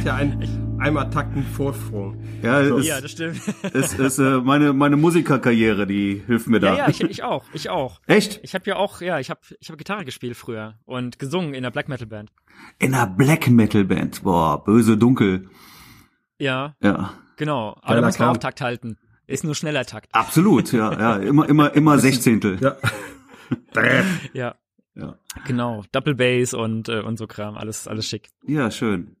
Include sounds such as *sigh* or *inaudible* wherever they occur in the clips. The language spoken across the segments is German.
hat ja einen einmal Takten Vorsprung. Ja, So. es, Ja, das stimmt. *laughs* es ist äh, meine meine Musikerkarriere, die hilft mir da. Ja, ja, ich, ich auch, ich auch. Echt? Ich habe ja auch, ja, ich habe ich hab Gitarre gespielt früher und gesungen in der Black Metal Band. In einer Black Metal Band. Boah, böse dunkel. Ja, Ja. genau. Aber Geiler da muss man auch Takt halten. Ist nur schneller Takt. Absolut, ja, ja, immer immer immer *laughs* Sechzehntel. Ja. *laughs* Ja, Ja. genau. Double Bass und äh, und so Kram, alles alles schick. Ja, schön.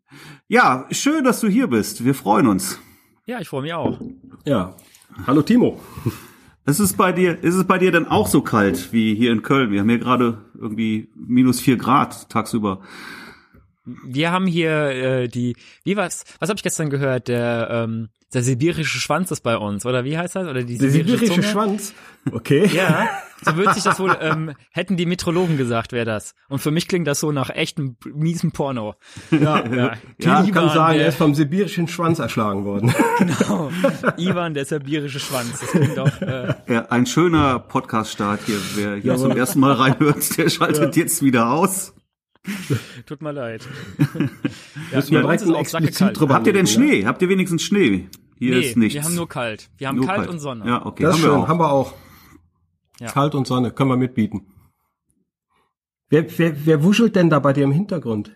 Ja, schön, dass du hier bist. Wir freuen uns. Ja, ich freue mich auch. ja. Hallo Timo. Ist es bei dir, ist es bei dir denn auch so kalt wie hier in Köln? Wir haben hier gerade irgendwie minus vier Grad tagsüber. Wir haben hier äh, die, wie was? Was habe ich gestern gehört? Der ähm, der sibirische Schwanz ist bei uns, oder wie heißt das? Oder die Der sibirische, sibirische Zunge? Schwanz. Okay. Ja, *laughs* so wird sich das wohl, ähm, hätten die Metrologen gesagt, wäre das. Und für mich klingt das so nach echtem miesen Porno. Ja. Ja, Timo Ivan, kann sagen, der- er ist vom sibirischen Schwanz erschlagen worden. *laughs* Genau. Ivan, der sibirische Schwanz. Das klingt doch, äh, Ja, ein schöner Podcast-Start hier. Wer hier Jawohl. zum ersten Mal reinhört, der schaltet jetzt wieder aus. *laughs* tut mir leid. *laughs* ja, Müssen wir bei uns direkt ist auch explizit drüber Habt ihr denn reden, ne? Schnee? Habt ihr wenigstens Schnee? Hier Nee, ist nichts. wir haben nur kalt. Wir haben Nur kalt, und Sonne. Ja, okay. Das ist haben schön, wir auch. haben wir auch. Ja. Kalt und Sonne, können wir mitbieten. Wer, wer, wer wuschelt denn da bei dir im Hintergrund?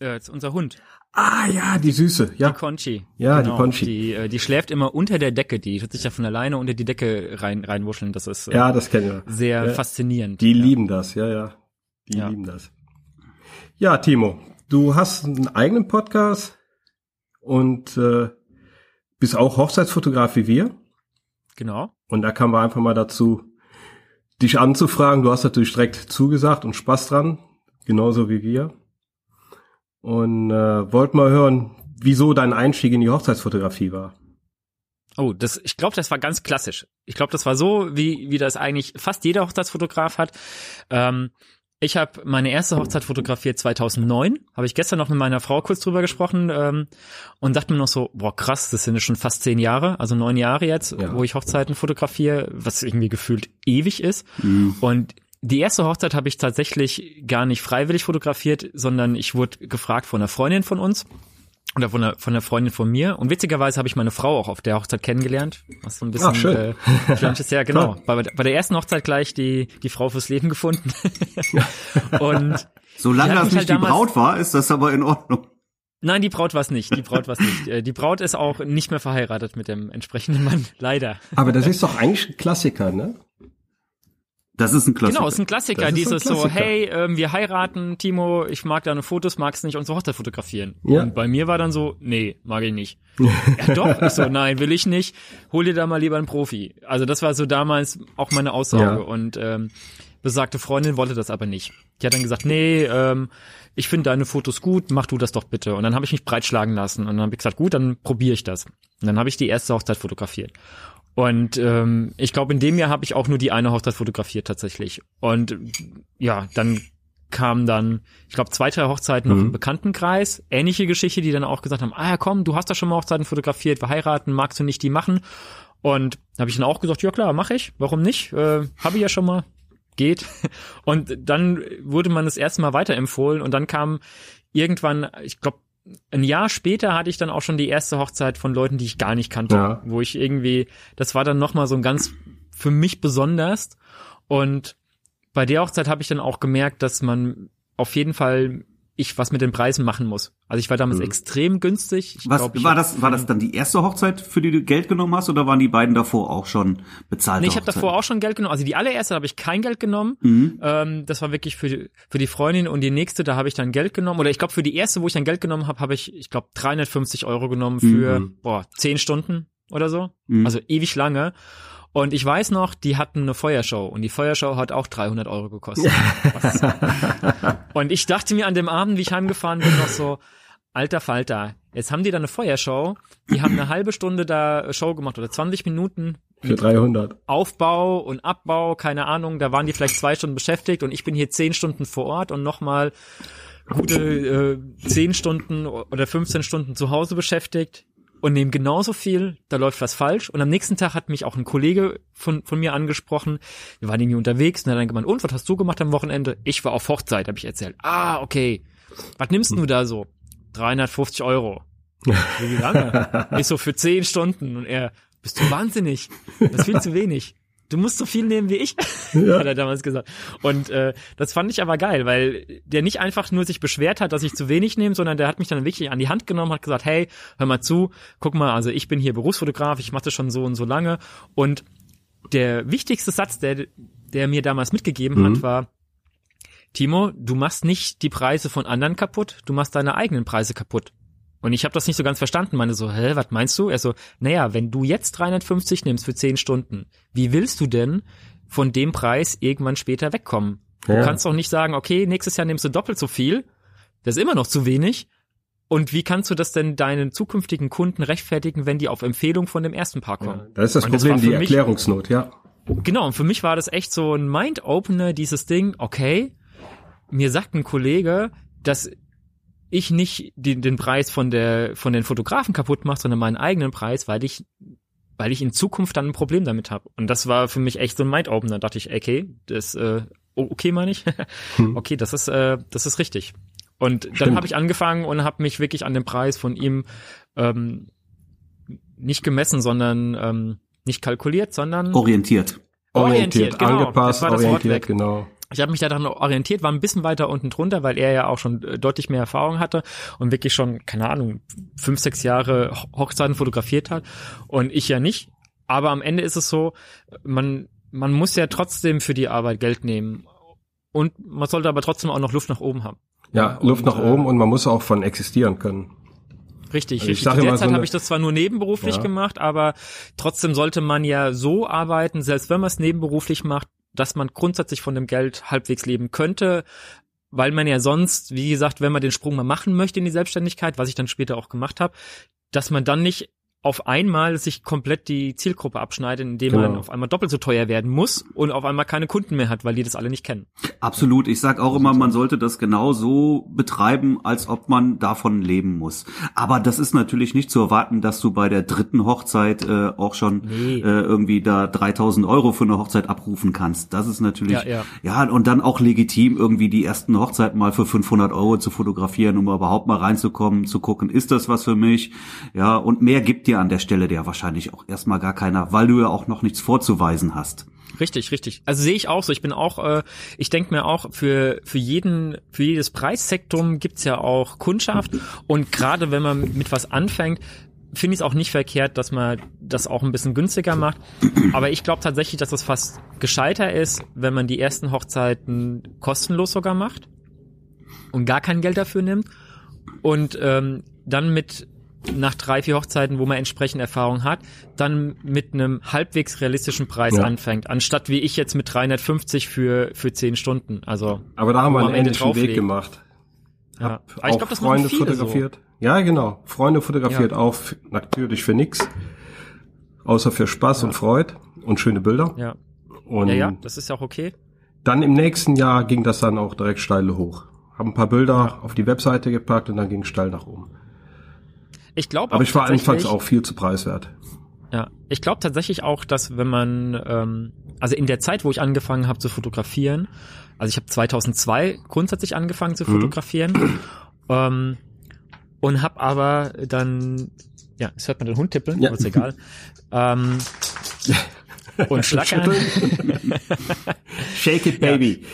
Äh, ist unser Hund, Ah ja, die Süße, ja. die Conchi. Ja, die Conchi. Die, äh, die schläft immer unter der Decke. Die tut sich ja von alleine unter die Decke rein reinwuscheln. Das ist äh, Ja, das kennen wir. sehr Ja. faszinierend. Die ja. lieben das, ja, ja. Die Ja. lieben das. Ja, Timo, du hast einen eigenen Podcast und äh, bist auch Hochzeitsfotograf wie wir. Genau. Und da kamen wir einfach mal dazu, dich anzufragen. Du hast natürlich direkt zugesagt und Spaß dran, genauso wie wir. Und äh, wollten mal hören, wieso dein Einstieg in die Hochzeitsfotografie war. Oh, das, ich glaube, das war ganz klassisch. Ich glaube, das war so, wie, wie das eigentlich fast jeder Hochzeitsfotograf hat. Ähm, ich habe meine erste Hochzeit fotografiert 2009. Habe ich gestern noch mit meiner Frau kurz drüber gesprochen ähm, und dachte mir noch so, boah krass, das sind ja schon fast zehn Jahre, also neun Jahre jetzt, Ja. wo ich Hochzeiten fotografiere, was irgendwie gefühlt ewig ist. Mhm. Und die erste Hochzeit habe ich tatsächlich gar nicht freiwillig fotografiert, sondern ich wurde gefragt von einer Freundin von uns oder von einer, von einer Freundin von mir. Und witzigerweise habe ich meine Frau auch auf der Hochzeit kennengelernt. Was so ein bisschen Ach, schön. Äh, ist. Ja, *laughs* genau. Bei, bei der ersten Hochzeit gleich die, die Frau fürs Leben gefunden. *laughs* Und Solange das nicht halt die Braut war, ist das aber in Ordnung. nein, die Braut war es nicht. Die Braut war nicht. Äh, Die Braut ist auch nicht mehr verheiratet mit dem entsprechenden Mann. Leider. Aber das ist doch eigentlich ein Klassiker, ne? Das ist ein Klassiker. Genau, ist ein Klassiker. Das ist Dieses ein so, Klassiker. hey, ähm, wir heiraten, Timo, ich mag deine Fotos, magst nicht unsere Hochzeit fotografieren. Ja. Und bei mir war dann so, nee, mag ich nicht. *laughs* ja doch, ich so, nein, will ich nicht. Hol dir da mal lieber einen Profi. Also das war so damals auch meine Aussage. Ja. Und ähm, besagte Freundin wollte das aber nicht. Die hat dann gesagt, nee, ähm, ich finde deine Fotos gut, mach du das doch bitte. Und dann habe ich mich breitschlagen lassen und dann habe ich gesagt, gut, dann probiere ich das. Und dann habe ich die erste Hochzeit fotografiert. Und ähm, ich glaube, in dem Jahr habe ich auch nur die eine Hochzeit fotografiert tatsächlich. Und ja, dann kamen dann, ich glaube, zwei, drei Hochzeiten noch im Bekanntenkreis. Ähnliche Geschichte, die dann auch gesagt haben, ah ja, komm, du hast da schon mal Hochzeiten fotografiert, wir heiraten, magst du nicht die machen? Und da habe ich dann auch gesagt, ja klar, mache ich, warum nicht? Äh, habe ich ja schon mal, geht. *laughs* Und dann wurde man das erste Mal weiterempfohlen und dann kam irgendwann, ich glaube, ein Jahr später hatte ich dann auch schon die erste Hochzeit von Leuten, die ich gar nicht kannte, Ja. wo ich irgendwie, das war dann nochmal so ein ganz für mich besonders und bei der Hochzeit habe ich dann auch gemerkt, dass man auf jeden Fall ich was mit den Preisen machen muss. Also ich war damals extrem günstig. Ich Was, glaub, ich war das, war das dann die erste Hochzeit, für die du Geld genommen hast, oder waren die beiden davor auch schon bezahlt? Nee, ich habe davor auch schon Geld genommen. Also die allererste habe ich kein Geld genommen. Mhm. Ähm, das war wirklich für die, für die Freundin und die nächste, da habe ich dann Geld genommen. Oder ich glaube, für die erste, wo ich dann Geld genommen habe, habe ich, ich glaube, 350 Euro genommen für Mhm. boah, 10 Stunden oder so. Mhm. Also ewig lange. Und ich weiß noch, die hatten eine Feuershow und die Feuershow hat auch 300 Euro gekostet. *laughs* Und ich dachte mir an dem Abend, wie ich heimgefahren bin, noch so, alter Falter, jetzt haben die da eine Feuershow, die haben eine halbe Stunde da Show gemacht oder 20 Minuten Für 300. Aufbau und Abbau, keine Ahnung, da waren die vielleicht zwei Stunden beschäftigt und ich bin hier zehn Stunden vor Ort und nochmal gute äh, zehn Stunden oder 15 Stunden zu Hause beschäftigt und nehme genauso viel, da läuft was falsch. Und am nächsten Tag hat mich auch ein Kollege von, von mir angesprochen. Wir waren irgendwie unterwegs und er hat dann gemeint, und was hast du gemacht am Wochenende? Ich war auf Hochzeit, habe ich erzählt. Ah, okay. Was nimmst du da so? 350 Euro. Wie lange? *laughs* ich so, für 10 Stunden. Und er, bist du wahnsinnig? Das ist viel zu wenig. Du musst so viel nehmen wie ich, *laughs* ja. hat er damals gesagt. Und äh, das fand ich aber geil, weil der nicht einfach nur sich beschwert hat, dass ich zu wenig nehme, sondern der hat mich dann wirklich an die Hand genommen, hat gesagt, hey, hör mal zu, guck mal, also ich bin hier Berufsfotograf, ich mache das schon so und so lange. Und der wichtigste Satz, der, der mir damals mitgegeben mhm. hat, war, Timo, du machst nicht die Preise von anderen kaputt, du machst deine eigenen Preise kaputt. Und ich habe das nicht so ganz verstanden. Meine so, hä, was meinst du? Er so, naja, wenn du jetzt 350 nimmst für 10 Stunden, wie willst du denn von dem Preis irgendwann später wegkommen? Ja. Du kannst doch nicht sagen, okay, nächstes Jahr nimmst du doppelt so viel. Das ist immer noch zu wenig. Und wie kannst du das denn deinen zukünftigen Kunden rechtfertigen, wenn die auf Empfehlung von dem ersten Paar kommen? Ja, das ist das und Problem, das die Erklärungsnot, ja. Genau, und für mich war das echt so ein Mind-Opener, dieses Ding, okay, mir sagt ein Kollege, dass ich nicht den, den Preis von der von den Fotografen kaputt mache, sondern meinen eigenen Preis, weil ich weil ich in Zukunft dann ein Problem damit habe. Und das war für mich echt so ein Mind-Opener. Da dachte ich, okay, das äh, okay meine ich. *laughs* Hm. okay, das ist äh, das ist richtig. Und dann habe ich angefangen und habe mich wirklich an den Preis von ihm ähm, nicht gemessen, sondern ähm, nicht kalkuliert, sondern orientiert. Orientiert, orientiert genau. angepasst, orientiert, genau. Ich habe mich da daran orientiert, war ein bisschen weiter unten drunter, weil er ja auch schon äh, deutlich mehr Erfahrung hatte und wirklich schon, keine Ahnung, fünf, sechs Jahre Hochzeiten fotografiert hat und ich ja nicht. Aber am Ende ist es so, man, man muss ja trotzdem für die Arbeit Geld nehmen. Und man sollte aber trotzdem auch noch Luft nach oben haben. Ja, Luft nach äh, oben und man muss auch von existieren können. Richtig, also richtig. Zu der Zeit so habe ich das zwar nur nebenberuflich ja. gemacht, aber trotzdem sollte man ja so arbeiten, selbst wenn man es nebenberuflich macht, dass man grundsätzlich von dem Geld halbwegs leben könnte, weil man ja sonst, wie gesagt, wenn man den Sprung mal machen möchte in die Selbstständigkeit, was ich dann später auch gemacht habe, dass man dann nicht auf einmal sich komplett die Zielgruppe abschneidet, indem genau. man auf einmal doppelt so teuer werden muss und auf einmal keine Kunden mehr hat, weil die das alle nicht kennen. Absolut. Ich sag auch immer, man sollte das genau so betreiben, als ob man davon leben muss. Aber das ist natürlich nicht zu erwarten, dass du bei der dritten Hochzeit äh, auch schon nee. äh, irgendwie da 3000 Euro für eine Hochzeit abrufen kannst. Das ist natürlich, ja, ja. ja, und dann auch legitim, irgendwie die ersten Hochzeiten mal für 500 Euro zu fotografieren, um überhaupt mal reinzukommen, zu gucken, ist das was für mich? Ja, und mehr gibt dir dir an der Stelle ja wahrscheinlich auch erstmal gar keiner, weil du ja auch noch nichts vorzuweisen hast. Richtig, richtig. Also sehe ich auch so. Ich bin auch, äh, ich denke mir auch, für, für jeden, für jedes Preissektum gibt's ja auch Kundschaft. Und gerade wenn man mit was anfängt, finde ich es auch nicht verkehrt, dass man das auch ein bisschen günstiger macht. Aber ich glaube tatsächlich, dass es fast gescheiter ist, wenn man die ersten Hochzeiten kostenlos sogar macht und gar kein Geld dafür nimmt und ähm, dann mit nach drei, vier Hochzeiten, wo man entsprechend Erfahrung hat, dann mit einem halbwegs realistischen Preis ja. anfängt, anstatt wie ich jetzt mit 350 für, für zehn Stunden. Also, Aber da haben wir einen ähnlichen Weg gemacht. Ja. Hab ich glaube, das Freunde fotografiert. So. Ja, genau. Freunde fotografiert ja. auch natürlich für nix. Außer für Spaß ja. und Freude und schöne Bilder. Ja. Und ja, ja, das ist ja auch okay. Dann im nächsten Jahr ging das dann auch direkt steil hoch. Haben ein paar Bilder auf die Webseite gepackt und dann ging es steil nach oben. Ich glaube Aber ich war anfangs auch viel zu preiswert. Ja, ich glaube tatsächlich auch, dass wenn man, ähm, also in der Zeit, wo ich angefangen habe zu fotografieren, also ich habe 2002 grundsätzlich angefangen zu mhm. fotografieren mhm. ähm, und habe aber dann, ja, es hört man den Hund tippeln, ja. ist egal. ähm, *laughs* und schlackern. *laughs* Shake it, baby. Ja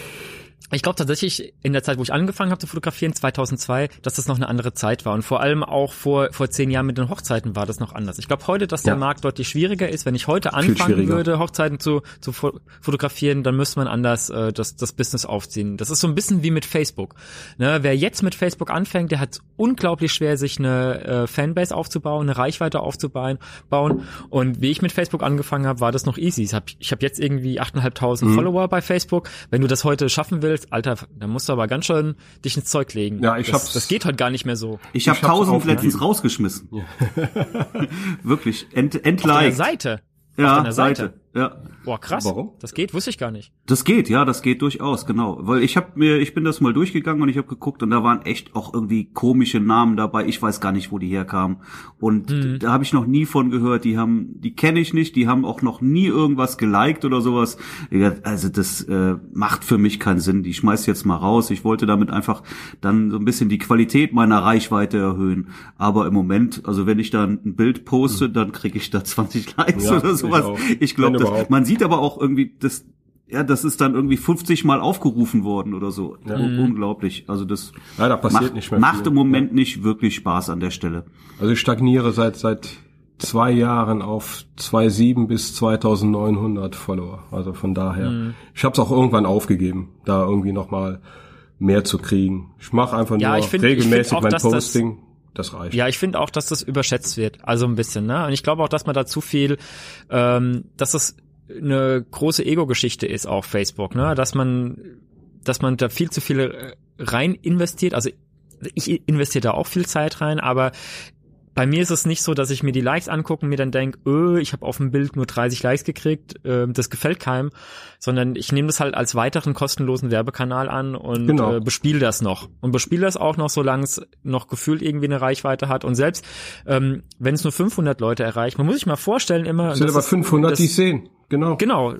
ich glaube tatsächlich in der Zeit, wo ich angefangen habe zu fotografieren, 2002, dass das noch eine andere Zeit war. Und vor allem auch vor, vor zehn Jahren mit den Hochzeiten war das noch anders. Ich glaube heute, dass der ja. Markt deutlich schwieriger ist. Wenn ich heute anfangen würde, Hochzeiten zu, zu fotografieren, dann müsste man anders äh, das, das Business aufziehen. Das ist so ein bisschen wie mit Facebook. Ne? Wer jetzt mit Facebook anfängt, der hat unglaublich schwer, sich eine äh, Fanbase aufzubauen, eine Reichweite aufzubauen. Bauen. Und wie ich mit Facebook angefangen habe, war das noch easy. Ich habe ich hab jetzt irgendwie 8.500 mhm. Follower bei Facebook. Wenn du das heute schaffen willst, sagst, Alter, da musst du aber ganz schön dich ins Zeug legen. Ja, ich das, hab's. Das geht halt gar nicht mehr so. Ich habe tausend letztens rausgeschmissen. Ja. *laughs* Wirklich, ent, entliked. Auf Seite. Ja, Seite. Seite. Ja. Boah, krass. Warum? Das geht, wusste ich gar nicht. Das geht, ja, das geht durchaus, genau. Weil ich habe mir, ich bin das mal durchgegangen und ich habe geguckt und da waren echt auch irgendwie komische Namen dabei. Ich weiß gar nicht, wo die herkamen. Und mhm. da habe ich noch nie von gehört. Die haben, die kenne ich nicht, die haben auch noch nie irgendwas geliked oder sowas. Also das äh, macht für mich keinen Sinn. Die schmeiß jetzt mal raus. Ich wollte damit einfach dann so ein bisschen die Qualität meiner Reichweite erhöhen. Aber im Moment, also wenn ich da ein Bild poste, mhm. dann kriege ich da 20 Likes ja, oder sowas. Ich, ich glaube, man sieht aber auch irgendwie, das, ja, das ist dann irgendwie 50 Mal aufgerufen worden oder so. Ja. Unglaublich. Also das ja, da passiert macht, nicht mehr macht im Moment ja. nicht wirklich Spaß an der Stelle. Also ich stagniere seit seit zwei Jahren auf 2.7 bis 2.900 Follower. Also von daher. Mhm. Ich habe es auch irgendwann aufgegeben, da irgendwie nochmal mehr zu kriegen. Ich mache einfach ja, nur find, regelmäßig auch, mein Posting. Das, das reicht. Ja, ich finde auch, dass das überschätzt wird. Also ein bisschen, ne? Und ich glaube auch, dass man da zu viel, ähm, dass das eine große Ego-Geschichte ist auch Facebook, ne? Dass man, dass man da viel zu viel äh, rein investiert. Also ich investiere da auch viel Zeit rein, aber bei mir ist es nicht so, dass ich mir die Likes angucke und mir dann denke, öh, ich habe auf dem Bild nur 30 Likes gekriegt, äh, das gefällt keinem, sondern ich nehme das halt als weiteren kostenlosen Werbekanal an und genau. äh, bespiele das noch. Und bespiele das auch noch, solange es noch gefühlt irgendwie eine Reichweite hat. Und selbst ähm, wenn es nur 500 Leute erreicht, man muss sich mal vorstellen immer... Es sind aber 500, das, die sehen. Genau. Genau.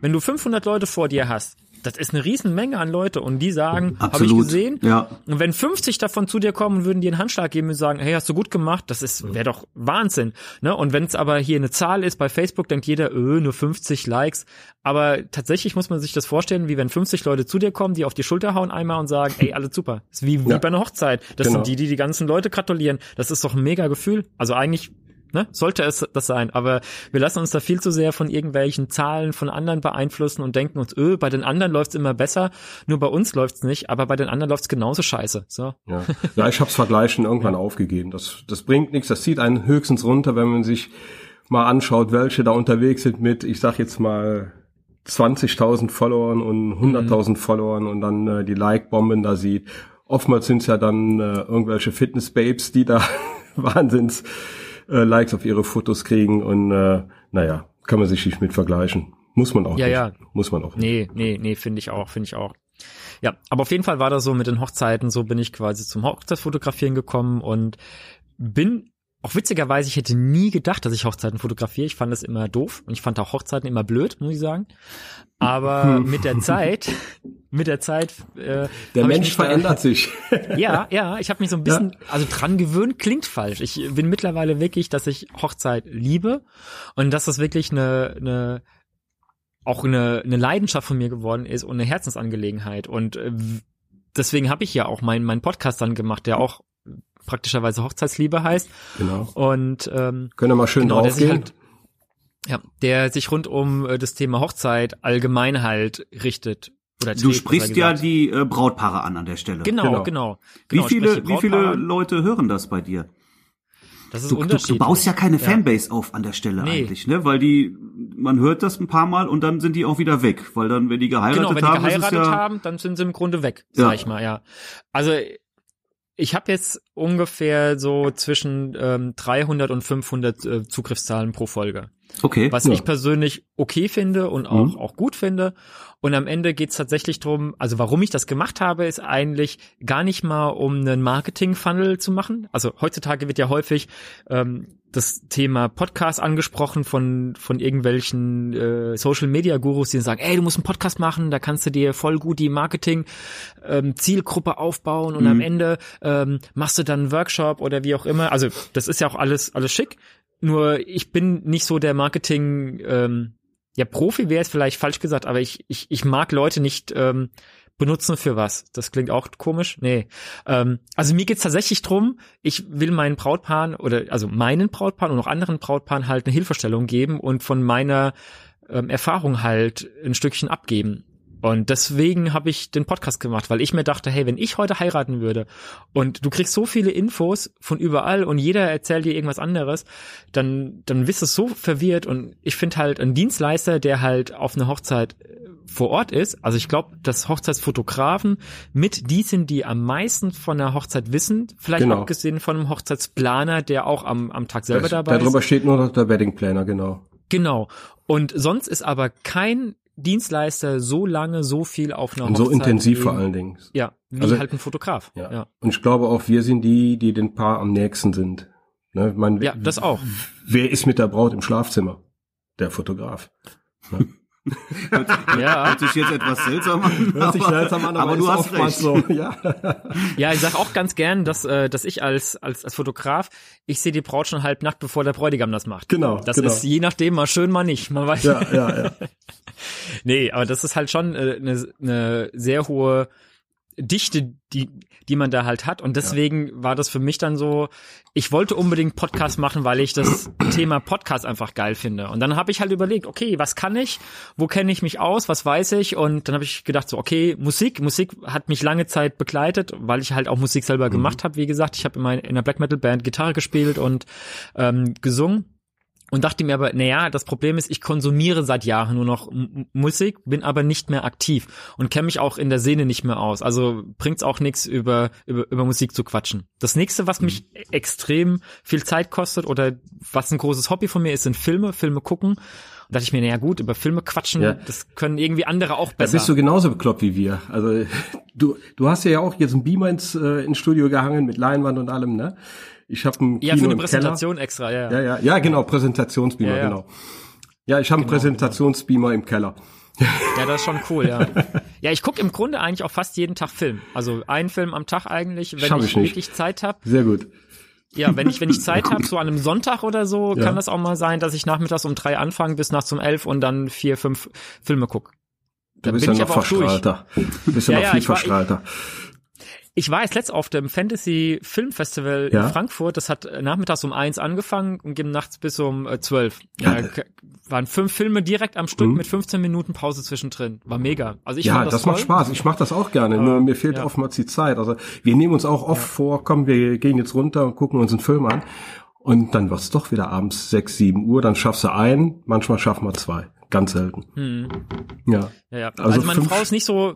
Wenn du 500 Leute vor dir hast, das ist eine Riesenmenge an Leute und die sagen, habe ich gesehen. Ja. Und wenn 50 davon zu dir kommen und würden dir einen Handschlag geben und sagen, hey, hast du gut gemacht, das ist wäre doch Wahnsinn. Ne? Und wenn es aber hier eine Zahl ist bei Facebook, denkt jeder, öh, nur 50 Likes. Aber tatsächlich muss man sich das vorstellen, wie wenn 50 Leute zu dir kommen, die auf die Schulter hauen einmal und sagen, ey, alles super. Das ist wie, wie ja. bei einer Hochzeit. Das genau. sind die, die die ganzen Leute gratulieren. Das ist doch ein mega Gefühl. Also eigentlich Ne? Sollte es das sein. Aber wir lassen uns da viel zu sehr von irgendwelchen Zahlen von anderen beeinflussen und denken uns, öh, bei den anderen läuft's immer besser, nur bei uns läuft's nicht, aber bei den anderen läuft's genauso scheiße. So. Ja, ja ich hab's Vergleichen irgendwann *laughs* ja. aufgegeben. Das, das bringt nichts, das zieht einen höchstens runter, wenn man sich mal anschaut, welche da unterwegs sind mit, ich sag jetzt mal, 20.000 Followern und 100.000 mhm. Followern und dann äh, die Like-Bomben da sieht. Oftmals sind's ja dann äh, irgendwelche Fitness-Babes, die da *laughs* Wahnsinns äh, Likes auf ihre Fotos kriegen und äh, naja, kann man sich nicht mit vergleichen. Muss man auch ja, nicht. Ja, Muss man auch nicht. Nee, nee, nee, finde ich auch, finde ich auch. Ja, aber auf jeden Fall war das so mit den Hochzeiten, so bin ich quasi zum Hochzeitsfotografieren gekommen und bin auch witzigerweise, ich hätte nie gedacht, dass ich Hochzeiten fotografiere. Ich fand das immer doof und ich fand auch Hochzeiten immer blöd, muss ich sagen. Aber *laughs* mit der Zeit, mit der Zeit. Äh, der Mensch verändert da, sich. *laughs* ja, ja, ich habe mich so ein bisschen, ja. also dran gewöhnt, klingt falsch. Ich bin mittlerweile wirklich, dass ich Hochzeit liebe und dass das wirklich eine, eine auch eine, eine Leidenschaft von mir geworden ist und eine Herzensangelegenheit. Und äh, deswegen habe ich ja auch meinen mein Podcast dann gemacht, der auch praktischerweise Hochzeitsliebe heißt. Genau. Und ähm, können wir mal schön genau, draufgehen. Halt, ja, der sich rund um äh, das Thema Hochzeit allgemein halt richtet. Oder du sprichst ja die äh, Brautpaare an an der Stelle. Genau, genau. genau, genau wie viele, wie viele Leute hören das bei dir? Das ist du. Du, du baust ja keine Fanbase ja. auf an der Stelle nee. eigentlich, ne? Weil die, man hört das ein paar Mal und dann sind die auch wieder weg, weil dann, wenn die geheiratet haben, genau, wenn die geheiratet ja haben, dann sind sie im Grunde weg, sag ja. ich mal, ja. Also ich habe jetzt ungefähr so zwischen ähm, 300 und 500 äh, Zugriffszahlen pro Folge. Okay. Was ja. ich persönlich okay finde und auch, mhm. auch gut finde. Und am Ende geht's tatsächlich drum, also warum ich das gemacht habe, ist eigentlich gar nicht mal, um einen Marketing-Funnel zu machen. Also heutzutage wird ja häufig ähm, das Thema Podcast angesprochen von von irgendwelchen äh, Social Media Gurus, die sagen, ey, du musst einen Podcast machen, da kannst du dir voll gut die Marketing ähm, Zielgruppe aufbauen und mhm. am Ende ähm, machst du dann einen Workshop oder wie auch immer. Also das ist ja auch alles alles schick. Nur ich bin nicht so der Marketing ähm, ja Profi wäre es vielleicht falsch gesagt, aber ich ich ich mag Leute nicht ähm, benutzen für was? Das klingt auch komisch. Nee. Ähm, also mir geht's tatsächlich drum, ich will meinen Brautpaaren oder also meinen Brautpaaren und auch anderen Brautpaaren halt eine Hilfestellung geben und von meiner ähm, Erfahrung halt ein Stückchen abgeben. Und deswegen habe ich den Podcast gemacht, weil ich mir dachte, hey, wenn ich heute heiraten würde und du kriegst so viele Infos von überall und jeder erzählt dir irgendwas anderes, dann, dann bist du so verwirrt und ich finde halt ein Dienstleister, der halt auf eine Hochzeit äh, vor Ort ist, also ich glaube, dass Hochzeitsfotografen mit die sind, die am meisten von der Hochzeit wissen, vielleicht genau. abgesehen von einem Hochzeitsplaner, der auch am, am Tag selber das, dabei darüber ist. Darüber steht nur noch der Wedding Planner, genau. Genau. Und sonst ist aber kein Dienstleister so lange so viel auf einer Und so Hochzeit intensiv wie- vor allen Dingen. Ja, wie Also- halt ein Fotograf. Ja. ja. Und ich glaube auch, wir sind die, die den Paar am nächsten sind. Ne? Man, Ja, das auch. Wer ist mit der Braut im Schlafzimmer? Der Fotograf. *laughs* Ja. Hört sich jetzt etwas seltsam an. Hört sich aber, seltsam an, aber, du ist hast oftmals recht. So, ja. Ja, ich sag auch ganz gern, dass, äh, dass ich als, als, als Fotograf, ich sehe die Braut schon halb nackt, bevor der Bräutigam das macht. Genau, Das genau. ist je nachdem mal schön, mal nicht. Man weiß. ja, ja, ja. *laughs* Nee, aber das ist halt schon äh, eine, eine sehr hohe Dichte, die, die man da halt hat. Und deswegen war das für mich dann so, ich wollte unbedingt Podcast machen, weil ich das Thema Podcast einfach geil finde. Und dann habe ich halt überlegt, okay, was kann ich? Wo kenne ich mich aus? Was weiß ich? Und dann habe ich gedacht, so, okay, Musik. Musik hat mich lange Zeit begleitet, weil ich halt auch Musik selber gemacht habe. Wie gesagt, ich habe in, mein- in einer Black Metal Band Gitarre gespielt und ähm, gesungen. Und dachte mir aber, naja, das Problem ist, ich konsumiere seit Jahren nur noch Musik, bin aber nicht mehr aktiv und kenne mich auch in der Szene nicht mehr aus. Also bringt's auch nichts über, über, über Musik zu quatschen. Das nächste, was mich extrem viel Zeit kostet oder was ein großes Hobby von mir ist, sind Filme, Filme gucken. Und dachte ich mir, naja gut, über Filme quatschen, Ja. das können irgendwie andere auch Da besser. bist du genauso bekloppt wie wir. Also du, du hast ja auch jetzt ein Beamer ins, äh, ins Studio gehangen mit Leinwand und allem, ne? Ich habe ein ja, Kino für eine Präsentation extra, ja. Keller. Ja, ja, ja, genau, Präsentationsbeamer, Ja, ja. genau. Ja, ich habe einen Präsentationsbeamer im Keller. *laughs* Ja, das ist schon cool, ja. Ja, ich gucke im Grunde eigentlich auch fast jeden Tag Film. Also einen Film am Tag eigentlich, wenn Schaff ich, ich wirklich Zeit habe. Sehr gut. Ja, wenn ich, wenn ich Zeit habe, so an einem Sonntag oder so, Ja. kann das auch mal sein, dass ich nachmittags um drei anfange bis nachts um elf und dann vier, fünf Filme guck. Du bist ja noch verstrahlter. Du bist ja, noch viel ich- verstrahlter. Ich war jetzt letzt auf dem Fantasy Filmfestival Ja. in Frankfurt. Das hat äh, nachmittags um eins angefangen und ging nachts bis um äh, zwölf. Ja, waren fünf Filme direkt am Stück Mhm. mit 15 Minuten Pause zwischendrin. War mega. Also ich Ja, fand das, das, macht. Spaß. Ich mache das auch gerne. Nur mir fehlt ja. oftmals die Zeit. Also wir nehmen uns auch oft vor, komm, wir gehen jetzt runter und gucken uns einen Film an. Und dann wird's doch wieder abends sechs, sieben Uhr. Dann schaffst du einen, manchmal schaffen wir zwei. Ganz selten. Hm. Ja. Ja, ja. Also Also, meine Frau ist nicht so,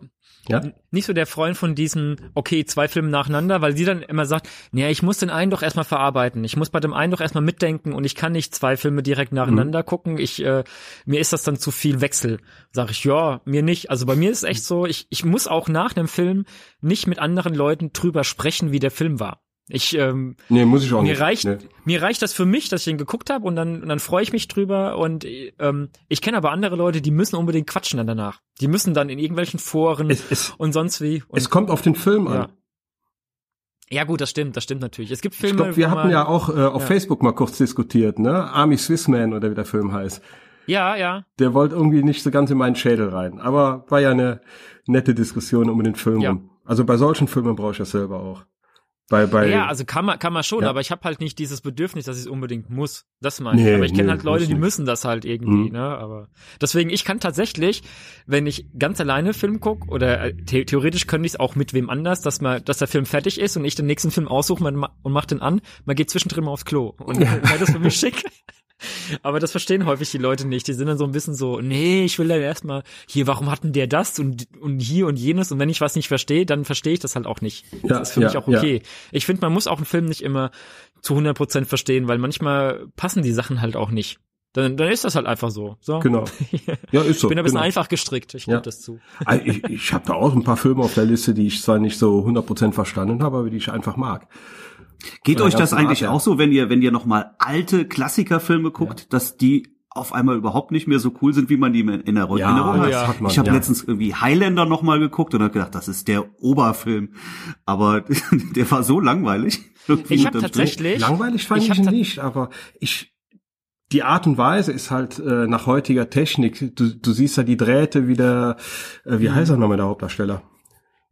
Ja. nicht so der Freund von diesem, okay, zwei Filme nacheinander, weil sie dann immer sagt, naja, ich muss den einen doch erstmal verarbeiten. Ich muss bei dem einen doch erstmal mitdenken und ich kann nicht zwei Filme direkt nacheinander gucken. Ich, äh, mir ist das dann zu viel Wechsel. Sag ich, ja, mir nicht. Also bei mir ist es echt so, ich, ich muss auch nach einem Film nicht mit anderen Leuten drüber sprechen, wie der Film war. Ich, ähm, Nee, muss ich auch mir nicht. reicht, Nee. mir reicht das für mich, dass ich ihn geguckt habe und dann, und dann freue ich mich drüber und ähm, ich kenne aber andere Leute, die müssen unbedingt quatschen dann danach. Die müssen dann in irgendwelchen Foren Es, es, und sonst wie. Und, es kommt auf den Film an. ja. ja gut, das stimmt, das stimmt natürlich. Es gibt Ich Filme, glaube, wir wo hatten man, ja auch äh, auf ja. Facebook mal kurz diskutiert, ne? Army Swissman oder wie der Film heißt. ja, ja, Der wollte irgendwie nicht so ganz in meinen Schädel rein. Aber war ja eine nette Diskussion um den Film Ja. Also bei solchen Filmen brauche ich das selber auch. Bei, bei, ja, also kann man, kann man schon, Ja. aber ich habe halt nicht dieses Bedürfnis, dass ich es unbedingt muss. Das meine Nee, ich. Aber ich kenne nee, halt Leute, die müssen das halt irgendwie, Mhm. ne? Aber deswegen, ich kann tatsächlich, wenn ich ganz alleine Film guck oder äh, the theoretisch könnte ich es auch mit wem anders, dass man, dass der Film fertig ist und ich den nächsten Film aussuche und mach den an, man geht zwischendrin mal aufs Klo. Und *laughs* ja. das für mich schick. Aber das verstehen häufig die Leute nicht. Die sind dann so ein bisschen so, nee, ich will dann erstmal, hier, warum hatten der das und, und hier und jenes? Und wenn ich was nicht verstehe, dann verstehe ich das halt auch nicht. Das Ja, ist für ja, mich auch ja. okay. Ich finde, man muss auch einen Film nicht immer zu 100% verstehen, weil manchmal passen die Sachen halt auch nicht. Dann, dann ist das halt einfach so. so. Genau. *laughs* Ja, ist so. Ich bin ein bisschen genau. einfach gestrickt, ich Ja. gebe das zu. Also Ich, ich habe da auch ein paar Filme auf der Liste, die ich zwar nicht so 100% verstanden habe, aber die ich einfach mag. Geht euch der das eigentlich Art auch so, wenn ihr, wenn ihr nochmal alte Klassikerfilme guckt, dass die auf einmal überhaupt nicht mehr so cool sind, wie man die in Erinnerung Ja, Erinnerung hat? man, ich habe ja. letztens irgendwie Highlander nochmal geguckt und habe gedacht, das ist der Oberfilm. Aber *laughs* der war so langweilig. Ich habe tatsächlich, Langweilig fand ich ich, nicht, aber ich die Art und Weise ist halt äh, nach heutiger Technik. Du, du siehst ja die Drähte wieder. Äh, wie heißt er nochmal der Hauptdarsteller?